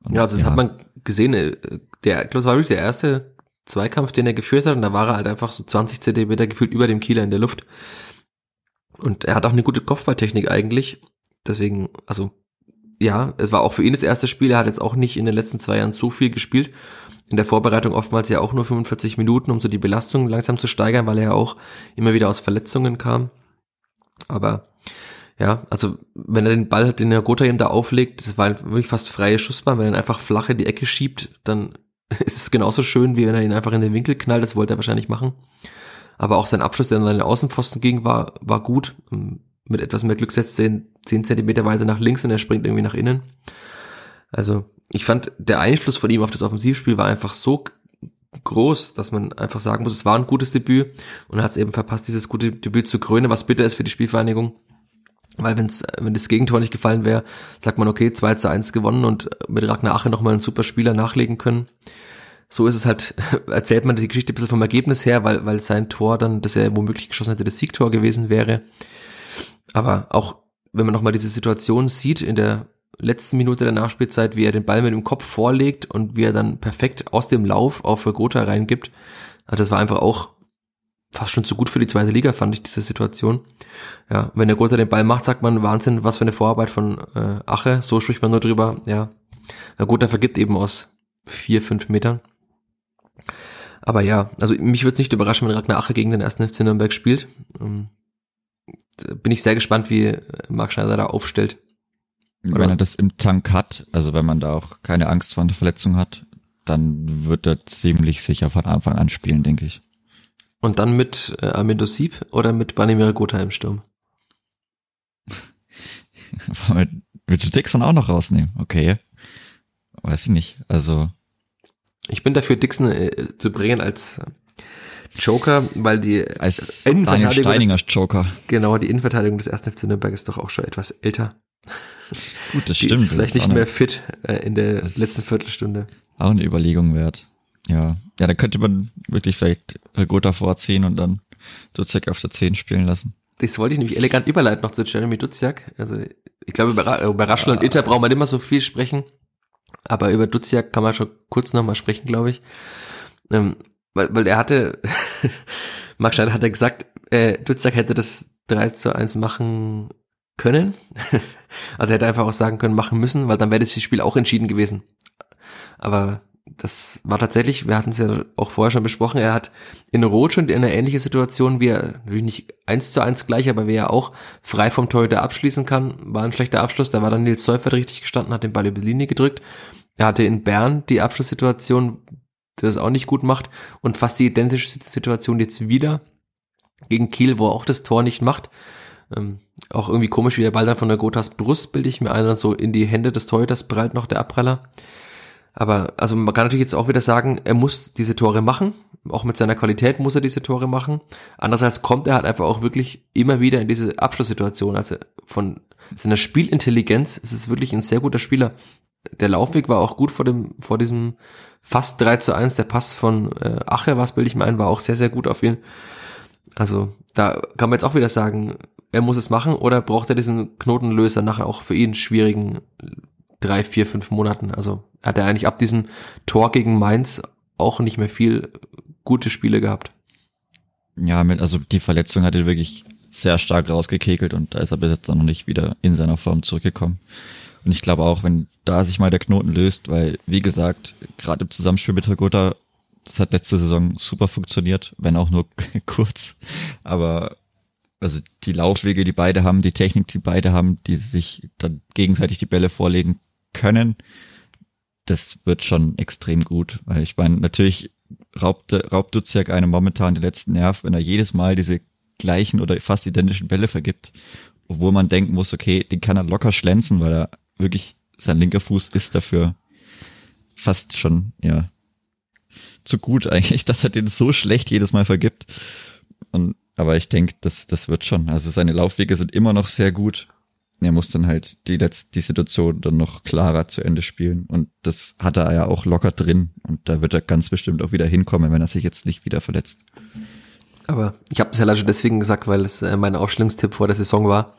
Und, ja, also das ja. hat man gesehen, äh, der, ich glaube, das war wirklich der erste Zweikampf, den er geführt hat, und da war er halt einfach so 20 Zentimeter gefühlt über dem Kieler in der Luft. Und er hat auch eine gute Kopfballtechnik eigentlich. Deswegen, also, ja, es war auch für ihn das erste Spiel. Er hat jetzt auch nicht in den letzten zwei Jahren so viel gespielt in der Vorbereitung oftmals ja auch nur 45 Minuten, um so die Belastung langsam zu steigern, weil er ja auch immer wieder aus Verletzungen kam. Aber ja, also wenn er den Ball, den der Gotha ihm da auflegt, das war wirklich fast freie Schussbahn, wenn er ihn einfach flach in die Ecke schiebt, dann <laughs> ist es genauso schön, wie wenn er ihn einfach in den Winkel knallt, das wollte er wahrscheinlich machen. Aber auch sein Abschluss, der an den Außenpfosten ging, war, war gut. Mit etwas mehr Glück setzt er ihn 10 Zentimeter weiter nach links und er springt irgendwie nach innen. Also ich fand, der Einfluss von ihm auf das Offensivspiel war einfach so groß, dass man einfach sagen muss, es war ein gutes Debüt und er hat es eben verpasst, dieses gute Debüt zu krönen, was bitter ist für die Spielvereinigung. Weil wenn's, wenn das Gegentor nicht gefallen wäre, sagt man, okay, 2 zu 1 gewonnen und mit Ragnar Ache nochmal einen super Spieler nachlegen können. So ist es halt, <laughs> erzählt man die Geschichte ein bisschen vom Ergebnis her, weil, weil sein Tor dann, das er womöglich geschossen hätte, das Siegtor gewesen wäre. Aber auch, wenn man nochmal diese Situation sieht in der letzten Minute der Nachspielzeit, wie er den Ball mit dem Kopf vorlegt und wie er dann perfekt aus dem Lauf auf Gotha reingibt. Also das war einfach auch fast schon zu gut für die zweite Liga, fand ich diese Situation. Ja, wenn der Gotha den Ball macht, sagt man Wahnsinn, was für eine Vorarbeit von äh, Ache. So spricht man nur drüber. Ja, der Gotha vergibt eben aus vier, fünf Metern. Aber ja, also mich würde es nicht überraschen, wenn Ragnar Ache gegen den ersten FC Nürnberg spielt. Ähm, bin ich sehr gespannt, wie Marc Schneider da aufstellt. Oder? Wenn er das im Tank hat, also wenn man da auch keine Angst vor einer Verletzung hat, dann wird er ziemlich sicher von Anfang an spielen, denke ich. Und dann mit äh, Armindo Sieb oder mit Banimir Gotha im Sturm? <laughs> Willst du Dixon auch noch rausnehmen? Okay. Weiß ich nicht. Also. Ich bin dafür, Dixon äh, zu bringen als Joker, weil die als Daniel Steininger Joker. Genau, die Innenverteidigung des 1. FC Nürnberg ist doch auch schon etwas älter. Gut, das die stimmt. Ist vielleicht nicht mehr fit äh, in der letzten Viertelstunde. Auch eine Überlegung wert. Ja. Ja, da könnte man wirklich vielleicht Gotha vorziehen und dann Duziak auf der 10 spielen lassen. Das wollte ich nämlich elegant überleiten noch zu Jeremy Duziak. Also ich glaube, über, Raschel ja. und Itter braucht man immer so viel sprechen. Aber über Duziak kann man schon kurz nochmal sprechen, glaube ich. Ähm, weil, weil er hatte, <laughs> Marc Schneider hat er gesagt, äh, Duziak hätte das 3 zu 1 machen können. <laughs> also er hätte einfach auch sagen können, machen müssen, weil dann wäre das Spiel auch entschieden gewesen. Aber das war tatsächlich, wir hatten es ja auch vorher schon besprochen, er hat in Rot schon in einer ähnlichen Situation, wie er natürlich nicht eins zu eins gleich, aber wie er auch frei vom Torhüter abschließen kann, war ein schlechter Abschluss, da war dann Nils Seufert richtig gestanden, hat den Ball über die Linie gedrückt. Er hatte in Bern die Abschlusssituation, die das auch nicht gut macht und fast die identische Situation jetzt wieder gegen Kiel, wo er auch das Tor nicht macht. Ähm, auch irgendwie komisch, wie der Ball dann von der Gotas Brust, bilde ich mir ein, und so in die Hände des Torhüters prallt noch der Abpraller. Aber also man kann natürlich jetzt auch wieder sagen, er muss diese Tore machen. Auch mit seiner Qualität muss er diese Tore machen. Andererseits kommt er halt einfach auch wirklich immer wieder in diese Abschlusssituation. Also von seiner Spielintelligenz ist es wirklich ein sehr guter Spieler. Der Laufweg war auch gut vor dem, vor diesem fast 3 zu 1. Der Pass von äh, Ache, was bilde ich mir ein, war auch sehr, sehr gut auf ihn. Also da kann man jetzt auch wieder sagen, er muss es machen oder braucht er diesen Knotenlöser nachher auch für ihn schwierigen drei, vier, fünf Monaten. Also hat er eigentlich ab diesem Tor gegen Mainz auch nicht mehr viel gute Spiele gehabt. Ja, mit, also die Verletzung hat ihn wirklich sehr stark rausgekegelt und da ist er bis jetzt auch noch nicht wieder in seiner Form zurückgekommen. Und ich glaube auch, wenn da sich mal der Knoten löst, weil, wie gesagt, gerade im Zusammenspiel mit Hagota, das hat letzte Saison super funktioniert, wenn auch nur <laughs> kurz. Aber also die Laufwege, die beide haben, die Technik, die beide haben, die sich dann gegenseitig die Bälle vorlegen können, das wird schon extrem gut. Weil ich meine, natürlich raubt, raubt Duziak einem momentan den letzten Nerv, wenn er jedes Mal diese gleichen oder fast identischen Bälle vergibt, obwohl man denken muss, okay, den kann er locker schlänzen, weil er wirklich sein linker Fuß ist dafür fast schon, ja, zu gut <laughs> eigentlich, dass er den so schlecht jedes Mal vergibt. Und, aber ich denke, das, das wird schon. Also seine Laufwege sind immer noch sehr gut. Er muss dann halt die letzte, die Situation dann noch klarer zu Ende spielen. Und das hat er ja auch locker drin. Und da wird er ganz bestimmt auch wieder hinkommen, wenn er sich jetzt nicht wieder verletzt. Aber ich habe es ja leider schon deswegen gesagt, weil es äh, mein Aufstellungstipp vor der Saison war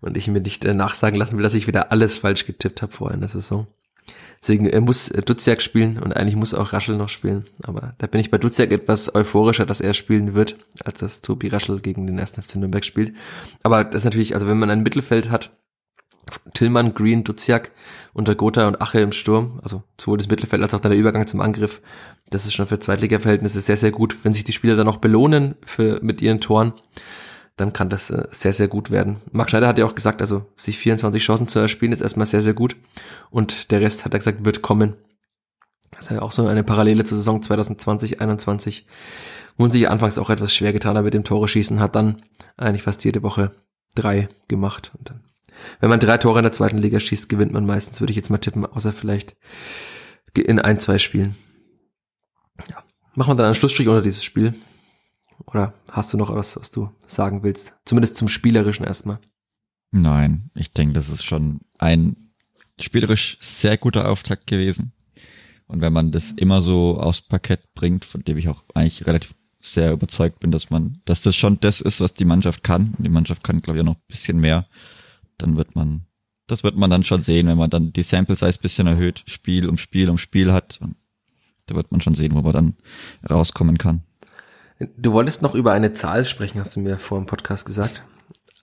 und ich mir nicht äh, nachsagen lassen will, dass ich wieder alles falsch getippt habe vor einer Saison. Deswegen er muss äh, Duziak spielen und eigentlich muss auch Raschel noch spielen. Aber da bin ich bei Duziak etwas euphorischer, dass er spielen wird, als dass Tobi Raschel gegen den 1. FC Nürnberg spielt. Aber das ist natürlich, also wenn man ein Mittelfeld hat, Tillmann, Green, Duziak unter Gotha und Ache im Sturm, also sowohl das Mittelfeld als auch dann der Übergang zum Angriff, das ist schon für Zweitliga-Verhältnisse sehr, sehr gut. Wenn sich die Spieler dann noch belohnen für, mit ihren Toren, dann kann das äh, sehr, sehr gut werden. Marc Schneider hat ja auch gesagt, also sich 24 Chancen zu erspielen, ist erstmal sehr, sehr gut. Und der Rest, hat er gesagt, wird kommen. Das ist ja auch so eine Parallele zur Saison 2020, 2021, wo man sich anfangs auch etwas schwer getan hat mit dem Tore schießen, hat dann eigentlich fast jede Woche drei gemacht. Und dann, wenn man drei Tore in der zweiten Liga schießt, gewinnt man meistens, würde ich jetzt mal tippen, außer vielleicht in ein, zwei Spielen. Ja. Machen wir dann einen Schlussstrich unter dieses Spiel. Oder hast du noch was, was du sagen willst? Zumindest zum Spielerischen erstmal. Nein, ich denke, das ist schon ein spielerisch sehr guter Auftakt gewesen. Und wenn man das immer so aufs Parkett bringt, von dem ich auch eigentlich relativ sehr überzeugt bin, dass man, dass das schon das ist, was die Mannschaft kann. Und die Mannschaft kann, glaube ich, auch noch ein bisschen mehr. Dann wird man, das wird man dann schon sehen, wenn man dann die Sample Size bisschen erhöht, Spiel um Spiel um Spiel hat. Da wird man schon sehen, wo man dann rauskommen kann. Du wolltest noch über eine Zahl sprechen, hast du mir vor dem Podcast gesagt.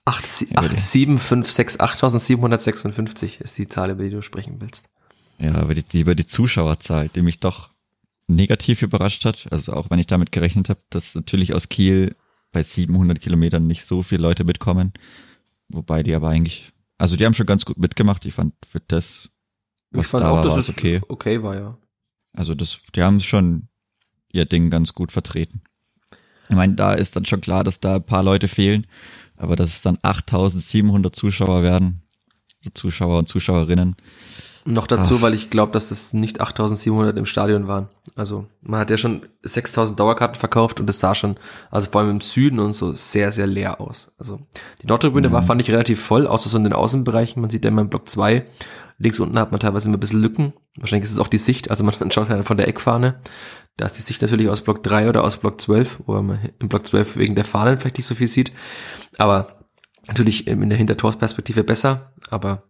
87568.756 ist die Zahl, über die du sprechen willst. Ja, über die, über die Zuschauerzahl, die mich doch negativ überrascht hat. Also auch wenn ich damit gerechnet habe, dass natürlich aus Kiel bei 700 Kilometern nicht so viele Leute mitkommen. Wobei die aber eigentlich, also die haben schon ganz gut mitgemacht. Ich fand für das, was da auch, war, war es okay. Okay war, ja. Also das, die haben schon ihr Ding ganz gut vertreten. Ich meine, da ist dann schon klar, dass da ein paar Leute fehlen, aber dass es dann 8700 Zuschauer werden, Zuschauer und Zuschauerinnen. Noch dazu, Ach. weil ich glaube, dass das nicht 8700 im Stadion waren. Also man hat ja schon 6000 Dauerkarten verkauft und es sah schon, also vor allem im Süden und so, sehr, sehr leer aus. Also die Nordtribüne mhm. war, fand ich relativ voll, außer so in den Außenbereichen. Man sieht ja immer im Block 2, links unten hat man teilweise immer ein bisschen Lücken. Wahrscheinlich ist es auch die Sicht, also man <laughs> schaut halt von der Eckfahne. Da ist die Sicht natürlich aus Block 3 oder aus Block 12, wo man im Block 12 wegen der Fahnen vielleicht nicht so viel sieht. Aber natürlich in der Hintertorsperspektive besser, aber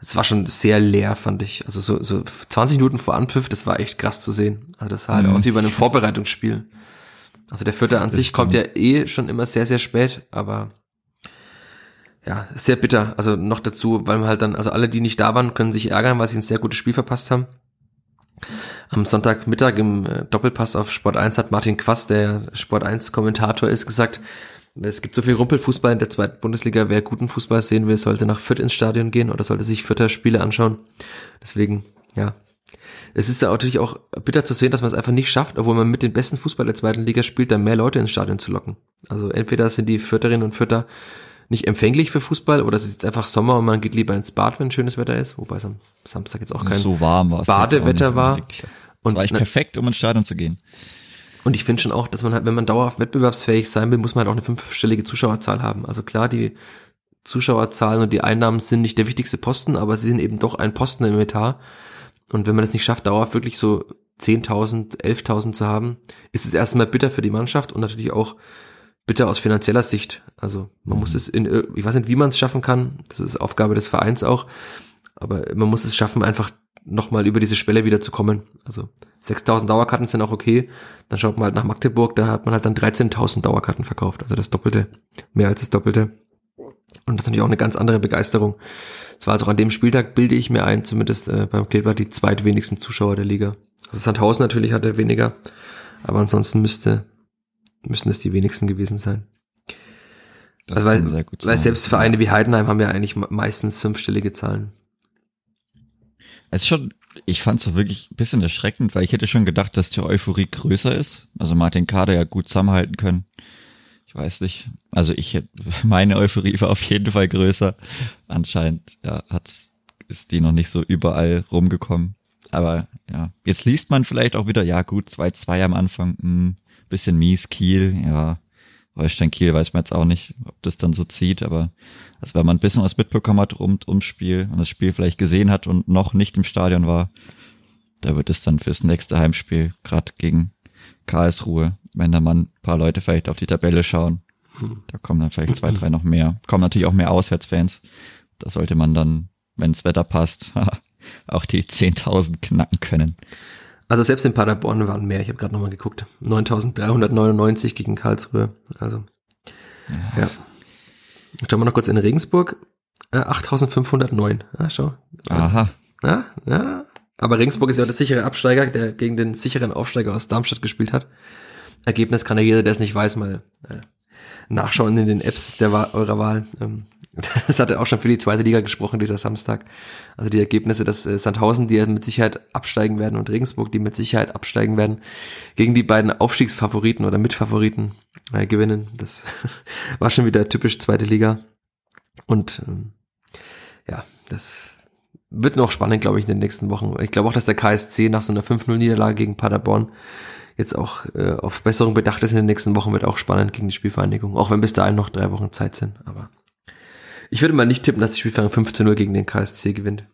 es war schon sehr leer, fand ich. Also so, so 20 Minuten vor Anpfiff, das war echt krass zu sehen. Also das sah halt mhm. aus wie bei einem Vorbereitungsspiel. Also der Vierter an das sich stimmt. kommt ja eh schon immer sehr, sehr spät, aber ja, sehr bitter. Also noch dazu, weil man halt dann, also alle, die nicht da waren, können sich ärgern, weil sie ein sehr gutes Spiel verpasst haben. Am Sonntagmittag im äh, Doppelpass auf Sport 1 hat Martin Quast, der Sport 1 Kommentator ist, gesagt, es gibt so viel Rumpelfußball in der zweiten Bundesliga. Wer guten Fußball sehen will, sollte nach Fürth ins Stadion gehen oder sollte sich Fürther Spiele anschauen. Deswegen, ja. Es ist ja natürlich auch bitter zu sehen, dass man es einfach nicht schafft, obwohl man mit den besten Fußball der zweiten Liga spielt, da mehr Leute ins Stadion zu locken. Also entweder sind die Fürtherinnen und Fürther nicht empfänglich für Fußball oder es ist jetzt einfach Sommer und man geht lieber ins Bad, wenn schönes Wetter ist, wobei es am Samstag jetzt auch kein so warm Badewetter war. Und es war echt perfekt, um ins Stadion zu gehen. Und ich finde schon auch, dass man halt, wenn man dauerhaft wettbewerbsfähig sein will, muss man halt auch eine fünfstellige Zuschauerzahl haben. Also klar, die Zuschauerzahlen und die Einnahmen sind nicht der wichtigste Posten, aber sie sind eben doch ein Posten im Etat. Und wenn man es nicht schafft, dauerhaft wirklich so 10.000, 11.000 zu haben, ist es erstmal bitter für die Mannschaft und natürlich auch bitter aus finanzieller Sicht. Also man mhm. muss es in, ich weiß nicht, wie man es schaffen kann. Das ist Aufgabe des Vereins auch. Aber man muss es schaffen, einfach nochmal über diese Schwelle wieder zu kommen. Also 6000 Dauerkarten sind auch okay. Dann schaut man halt nach Magdeburg, da hat man halt dann 13.000 Dauerkarten verkauft. Also das Doppelte, mehr als das Doppelte. Und das ist natürlich auch eine ganz andere Begeisterung. Es war also auch an dem Spieltag, bilde ich mir ein, zumindest äh, beim Kleber, die zweitwenigsten Zuschauer der Liga. Also Sandhausen natürlich hatte weniger, aber ansonsten müsste, müssten es die wenigsten gewesen sein. Das also weil, sehr gut weil selbst Vereine wie Heidenheim haben ja eigentlich meistens fünfstellige Zahlen. Es ist schon, ich fand es so wirklich ein bisschen erschreckend, weil ich hätte schon gedacht, dass die Euphorie größer ist. Also den Kader ja gut zusammenhalten können. Ich weiß nicht. Also ich hätte, <laughs> meine Euphorie war auf jeden Fall größer. Anscheinend, ja, hat's, ist die noch nicht so überall rumgekommen. Aber ja, jetzt liest man vielleicht auch wieder, ja gut, 2-2 am Anfang, hm, bisschen mies, Kiel, ja, Holstein Kiel weiß man jetzt auch nicht, ob das dann so zieht, aber also wenn man ein bisschen was mitbekommen hat rund ums Spiel und das Spiel vielleicht gesehen hat und noch nicht im Stadion war, da wird es dann fürs nächste Heimspiel, gerade gegen Karlsruhe, wenn da mal ein paar Leute vielleicht auf die Tabelle schauen, da kommen dann vielleicht zwei, drei noch mehr. Kommen natürlich auch mehr Auswärtsfans. Da sollte man dann, wenn das Wetter passt, <laughs> auch die 10.000 knacken können. Also selbst in Paderborn waren mehr. Ich habe gerade nochmal geguckt. 9.399 gegen Karlsruhe. Also ja. ja. Schauen wir noch kurz in Regensburg. Äh, 8.509. Ja, schau. Aha. Ja, ja. Aber Regensburg ist ja der sichere Absteiger, der gegen den sicheren Aufsteiger aus Darmstadt gespielt hat. Ergebnis kann ja jeder, der es nicht weiß, mal äh, nachschauen in den Apps der Wahl, eurer Wahl. Ähm, <laughs> das hatte auch schon für die zweite Liga gesprochen, dieser Samstag. Also die Ergebnisse, dass äh, Sandhausen, die mit Sicherheit absteigen werden und Regensburg, die mit Sicherheit absteigen werden, gegen die beiden Aufstiegsfavoriten oder Mitfavoriten äh, gewinnen. Das <laughs> war schon wieder typisch zweite Liga. Und ähm, ja, das wird noch spannend, glaube ich, in den nächsten Wochen. Ich glaube auch, dass der KSC nach so einer 5-0-Niederlage gegen Paderborn jetzt auch äh, auf Besserung bedacht ist in den nächsten Wochen, wird auch spannend gegen die Spielvereinigung. Auch wenn bis dahin noch drei Wochen Zeit sind. Aber ich würde mal nicht tippen, dass die Spielvereinigung 15 0 gegen den KSC gewinnt.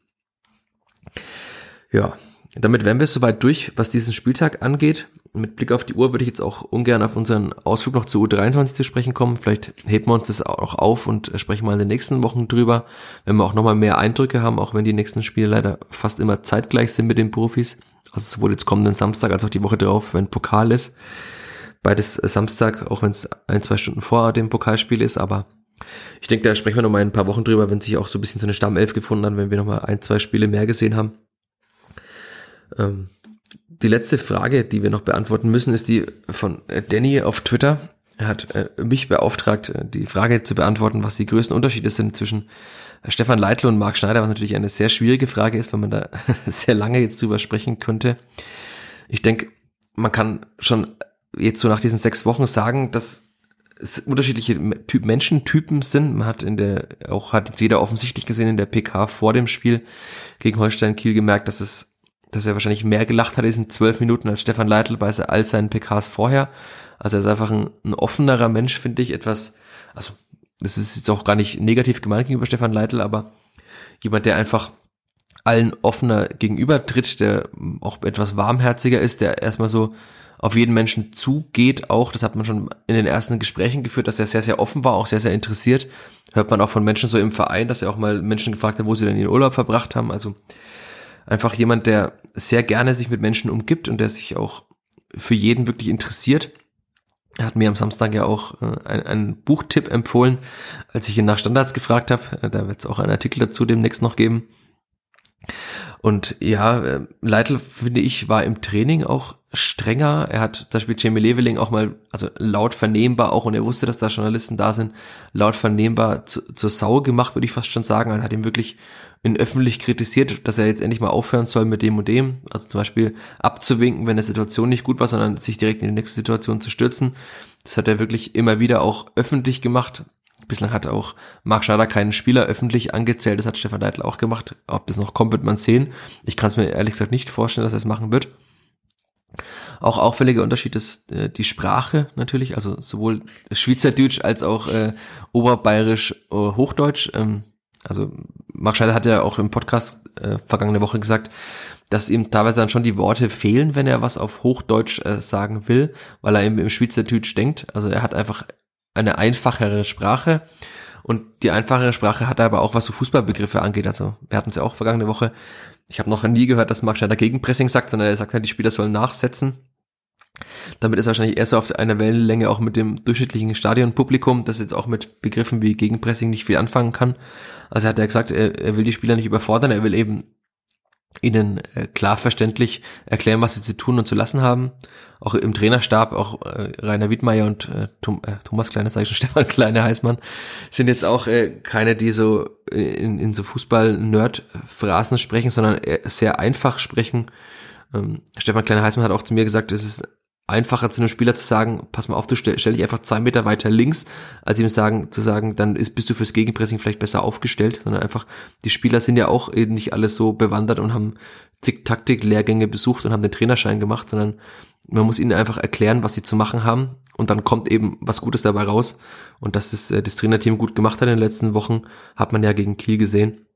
Ja, damit wären wir soweit durch, was diesen Spieltag angeht. Mit Blick auf die Uhr würde ich jetzt auch ungern auf unseren Ausflug noch zu U23 zu sprechen kommen. Vielleicht heben wir uns das auch auf und sprechen mal in den nächsten Wochen drüber, wenn wir auch nochmal mehr Eindrücke haben, auch wenn die nächsten Spiele leider fast immer zeitgleich sind mit den Profis. Also sowohl jetzt kommenden Samstag als auch die Woche drauf, wenn Pokal ist. Beides Samstag, auch wenn es ein, zwei Stunden vor dem Pokalspiel ist, aber ich denke, da sprechen wir noch mal in ein paar Wochen drüber, wenn sich auch so ein bisschen so eine Stammelf gefunden hat, wenn wir noch mal ein, zwei Spiele mehr gesehen haben. Ähm, die letzte Frage, die wir noch beantworten müssen, ist die von äh, Danny auf Twitter. Er hat äh, mich beauftragt, äh, die Frage zu beantworten, was die größten Unterschiede sind zwischen Stefan Leitl und Marc Schneider, was natürlich eine sehr schwierige Frage ist, wenn man da <laughs> sehr lange jetzt drüber sprechen könnte. Ich denke, man kann schon jetzt so nach diesen sechs Wochen sagen, dass es unterschiedliche Typ Menschentypen sind. Man hat in der, auch hat jeder offensichtlich gesehen in der PK vor dem Spiel gegen Holstein Kiel gemerkt, dass es, dass er wahrscheinlich mehr gelacht hat in diesen zwölf Minuten als Stefan Leitl bei all seinen PKs vorher. Also er ist einfach ein, ein offenerer Mensch, finde ich, etwas, also das ist jetzt auch gar nicht negativ gemeint gegenüber Stefan Leitl, aber jemand, der einfach allen offener gegenübertritt, der auch etwas warmherziger ist, der erstmal so auf jeden Menschen zugeht auch. Das hat man schon in den ersten Gesprächen geführt, dass er sehr, sehr offen war, auch sehr, sehr interessiert. Hört man auch von Menschen so im Verein, dass er auch mal Menschen gefragt hat, wo sie denn ihren Urlaub verbracht haben. Also einfach jemand, der sehr gerne sich mit Menschen umgibt und der sich auch für jeden wirklich interessiert. Er hat mir am Samstag ja auch äh, einen, Buchtipp empfohlen, als ich ihn nach Standards gefragt habe. Äh, da wird es auch einen Artikel dazu demnächst noch geben. Und ja, äh, Leitl, finde ich, war im Training auch strenger. Er hat zum Beispiel Jamie Leveling auch mal, also laut vernehmbar auch, und er wusste, dass da Journalisten da sind, laut vernehmbar zu, zur Sau gemacht, würde ich fast schon sagen. Er hat ihn wirklich in öffentlich kritisiert, dass er jetzt endlich mal aufhören soll mit dem und dem. Also zum Beispiel abzuwinken, wenn eine Situation nicht gut war, sondern sich direkt in die nächste Situation zu stürzen. Das hat er wirklich immer wieder auch öffentlich gemacht. Bislang hat auch Marc Scheider keinen Spieler öffentlich angezählt. Das hat Stefan Leitl auch gemacht. Ob das noch kommt, wird man sehen. Ich kann es mir ehrlich gesagt nicht vorstellen, dass er es machen wird. Auch auffälliger Unterschied ist äh, die Sprache natürlich, also sowohl Schweizerdeutsch als auch äh, Oberbayerisch äh, Hochdeutsch. Ähm, also Mark Scheider hat ja auch im Podcast äh, vergangene Woche gesagt, dass ihm teilweise dann schon die Worte fehlen, wenn er was auf Hochdeutsch äh, sagen will, weil er eben im Schweizerdeutsch denkt. Also er hat einfach eine einfachere Sprache und die einfachere Sprache hat er aber auch, was so Fußballbegriffe angeht. Also wir hatten es ja auch vergangene Woche. Ich habe noch nie gehört, dass Mark Schneider Gegenpressing sagt, sondern er sagt halt, die Spieler sollen nachsetzen. Damit ist er wahrscheinlich eher so auf einer Wellenlänge auch mit dem durchschnittlichen Stadionpublikum, das jetzt auch mit Begriffen wie Gegenpressing nicht viel anfangen kann. Also er hat ja gesagt, er, er will die Spieler nicht überfordern, er will eben ihnen äh, klar verständlich erklären, was sie zu tun und zu lassen haben. Auch im Trainerstab, auch äh, Rainer Wiedmeier und äh, äh, Thomas Kleine, sage ich schon, <laughs> Stefan Kleine Heißmann, sind jetzt auch äh, keine, die so in, in so Fußball-Nerd-Phrasen sprechen, sondern sehr einfach sprechen. Ähm, Stefan Kleine Heißmann hat auch zu mir gesagt, es ist einfacher zu einem Spieler zu sagen, pass mal auf, du stell, stell dich einfach zwei Meter weiter links, als ihm sagen, zu sagen, dann ist, bist du fürs Gegenpressing vielleicht besser aufgestellt, sondern einfach, die Spieler sind ja auch eben nicht alles so bewandert und haben zig Taktik-Lehrgänge besucht und haben den Trainerschein gemacht, sondern man muss ihnen einfach erklären, was sie zu machen haben und dann kommt eben was Gutes dabei raus und dass das, äh, das Trainerteam gut gemacht hat in den letzten Wochen, hat man ja gegen Kiel gesehen.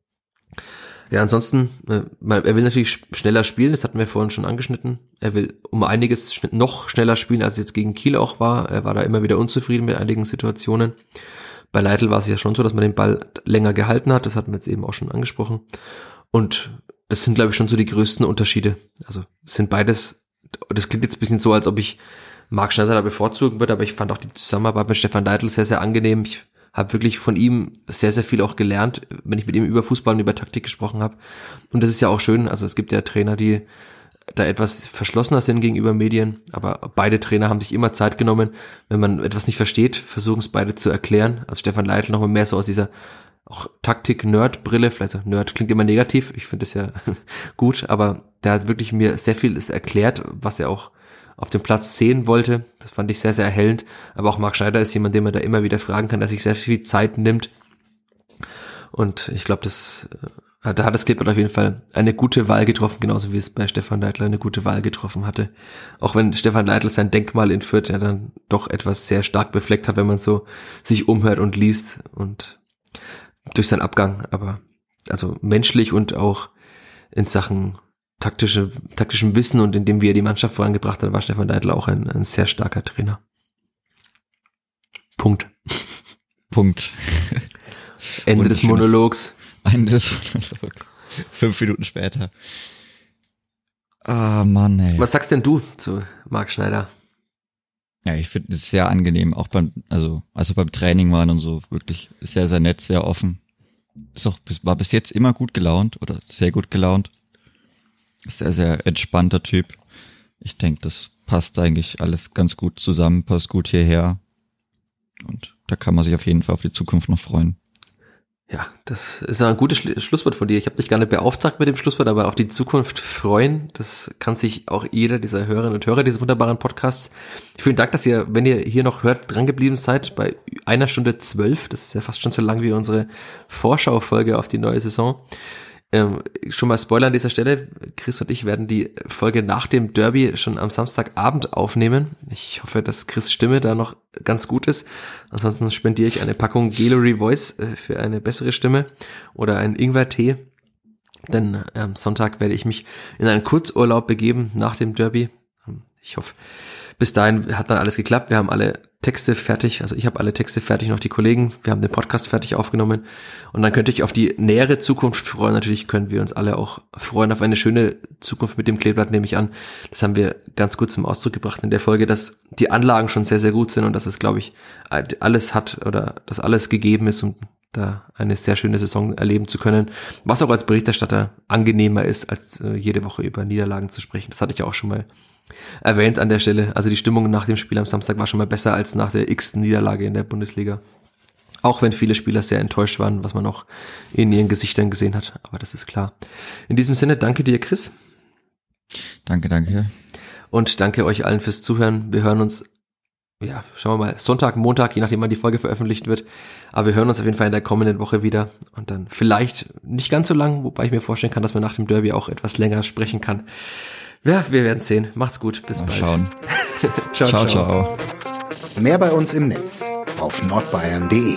Ja, ansonsten, äh, er will natürlich schneller spielen, das hatten wir vorhin schon angeschnitten. Er will um einiges noch schneller spielen, als es jetzt gegen Kiel auch war. Er war da immer wieder unzufrieden mit einigen Situationen. Bei Leitl war es ja schon so, dass man den Ball länger gehalten hat, das hatten wir jetzt eben auch schon angesprochen. Und das sind, glaube ich, schon so die größten Unterschiede. Also sind beides, das klingt jetzt ein bisschen so, als ob ich Marc Schneider da bevorzugen würde, aber ich fand auch die Zusammenarbeit mit Stefan Leitl sehr, sehr angenehm. Ich habe wirklich von ihm sehr, sehr viel auch gelernt, wenn ich mit ihm über Fußball und über Taktik gesprochen habe. Und das ist ja auch schön. Also es gibt ja Trainer, die da etwas verschlossener sind gegenüber Medien, aber beide Trainer haben sich immer Zeit genommen, wenn man etwas nicht versteht, versuchen es beide zu erklären. Also Stefan Leitl nochmal mehr so aus dieser auch Taktik-Nerd-Brille, vielleicht auch Nerd klingt immer negativ, ich finde es ja <laughs> gut, aber der hat wirklich mir sehr viel erklärt, was er auch auf dem Platz sehen wollte. Das fand ich sehr, sehr erhellend. Aber auch Marc Schneider ist jemand, den man da immer wieder fragen kann, dass sich sehr viel Zeit nimmt. Und ich glaube, das, äh, da hat das Klippert auf jeden Fall eine gute Wahl getroffen, genauso wie es bei Stefan Leitler eine gute Wahl getroffen hatte. Auch wenn Stefan Leitl sein Denkmal in Fürth ja dann doch etwas sehr stark befleckt hat, wenn man so sich umhört und liest und durch seinen Abgang, aber also menschlich und auch in Sachen taktische, taktischem Wissen und in dem, wie er die Mannschaft vorangebracht hat, war Stefan Deitl auch ein, ein sehr starker Trainer. Punkt. Punkt. Ende des Monologs. Ende des Monologs. Fünf Minuten später. Ah, Mann, ey. Was sagst denn du zu Marc Schneider? Ja, ich finde es sehr angenehm, auch beim, also, also beim Training waren und so, wirklich sehr, sehr nett, sehr offen. Ist auch, war bis jetzt immer gut gelaunt oder sehr gut gelaunt. Sehr, sehr entspannter Typ. Ich denke, das passt eigentlich alles ganz gut zusammen, passt gut hierher. Und da kann man sich auf jeden Fall auf die Zukunft noch freuen. Ja, das ist ein gutes Schlusswort von dir. Ich habe dich gar nicht beauftragt mit dem Schlusswort, aber auf die Zukunft freuen. Das kann sich auch jeder dieser Hörerinnen und Hörer dieses wunderbaren Podcasts. Vielen Dank, dass ihr, wenn ihr hier noch hört, drangeblieben seid bei einer Stunde zwölf. Das ist ja fast schon so lang wie unsere Vorschaufolge auf die neue Saison. Ähm, schon mal Spoiler an dieser Stelle. Chris und ich werden die Folge nach dem Derby schon am Samstagabend aufnehmen. Ich hoffe, dass Chris Stimme da noch ganz gut ist. Ansonsten spendiere ich eine Packung Gallery Voice äh, für eine bessere Stimme oder einen Ingwer-Tee. Denn am ähm, Sonntag werde ich mich in einen Kurzurlaub begeben nach dem Derby. Ähm, ich hoffe, bis dahin hat dann alles geklappt. Wir haben alle Texte fertig, also ich habe alle Texte fertig, noch die Kollegen. Wir haben den Podcast fertig aufgenommen. Und dann könnte ich auf die nähere Zukunft freuen. Natürlich können wir uns alle auch freuen auf eine schöne Zukunft mit dem Kleeblatt, nehme ich an. Das haben wir ganz gut zum Ausdruck gebracht in der Folge, dass die Anlagen schon sehr, sehr gut sind und dass es, glaube ich, alles hat oder dass alles gegeben ist, um da eine sehr schöne Saison erleben zu können. Was auch als Berichterstatter angenehmer ist, als äh, jede Woche über Niederlagen zu sprechen. Das hatte ich auch schon mal erwähnt an der Stelle. Also die Stimmung nach dem Spiel am Samstag war schon mal besser als nach der x Niederlage in der Bundesliga. Auch wenn viele Spieler sehr enttäuscht waren, was man auch in ihren Gesichtern gesehen hat. Aber das ist klar. In diesem Sinne, danke dir, Chris. Danke, danke. Und danke euch allen fürs Zuhören. Wir hören uns, ja, schauen wir mal, Sonntag, Montag, je nachdem wann die Folge veröffentlicht wird. Aber wir hören uns auf jeden Fall in der kommenden Woche wieder. Und dann vielleicht nicht ganz so lang, wobei ich mir vorstellen kann, dass man nach dem Derby auch etwas länger sprechen kann. Ja, wir werden sehen. Macht's gut. Bis Mal bald. schauen. <laughs> ciao, ciao. ciao. Mehr bei uns im Netz auf nordbayern.de.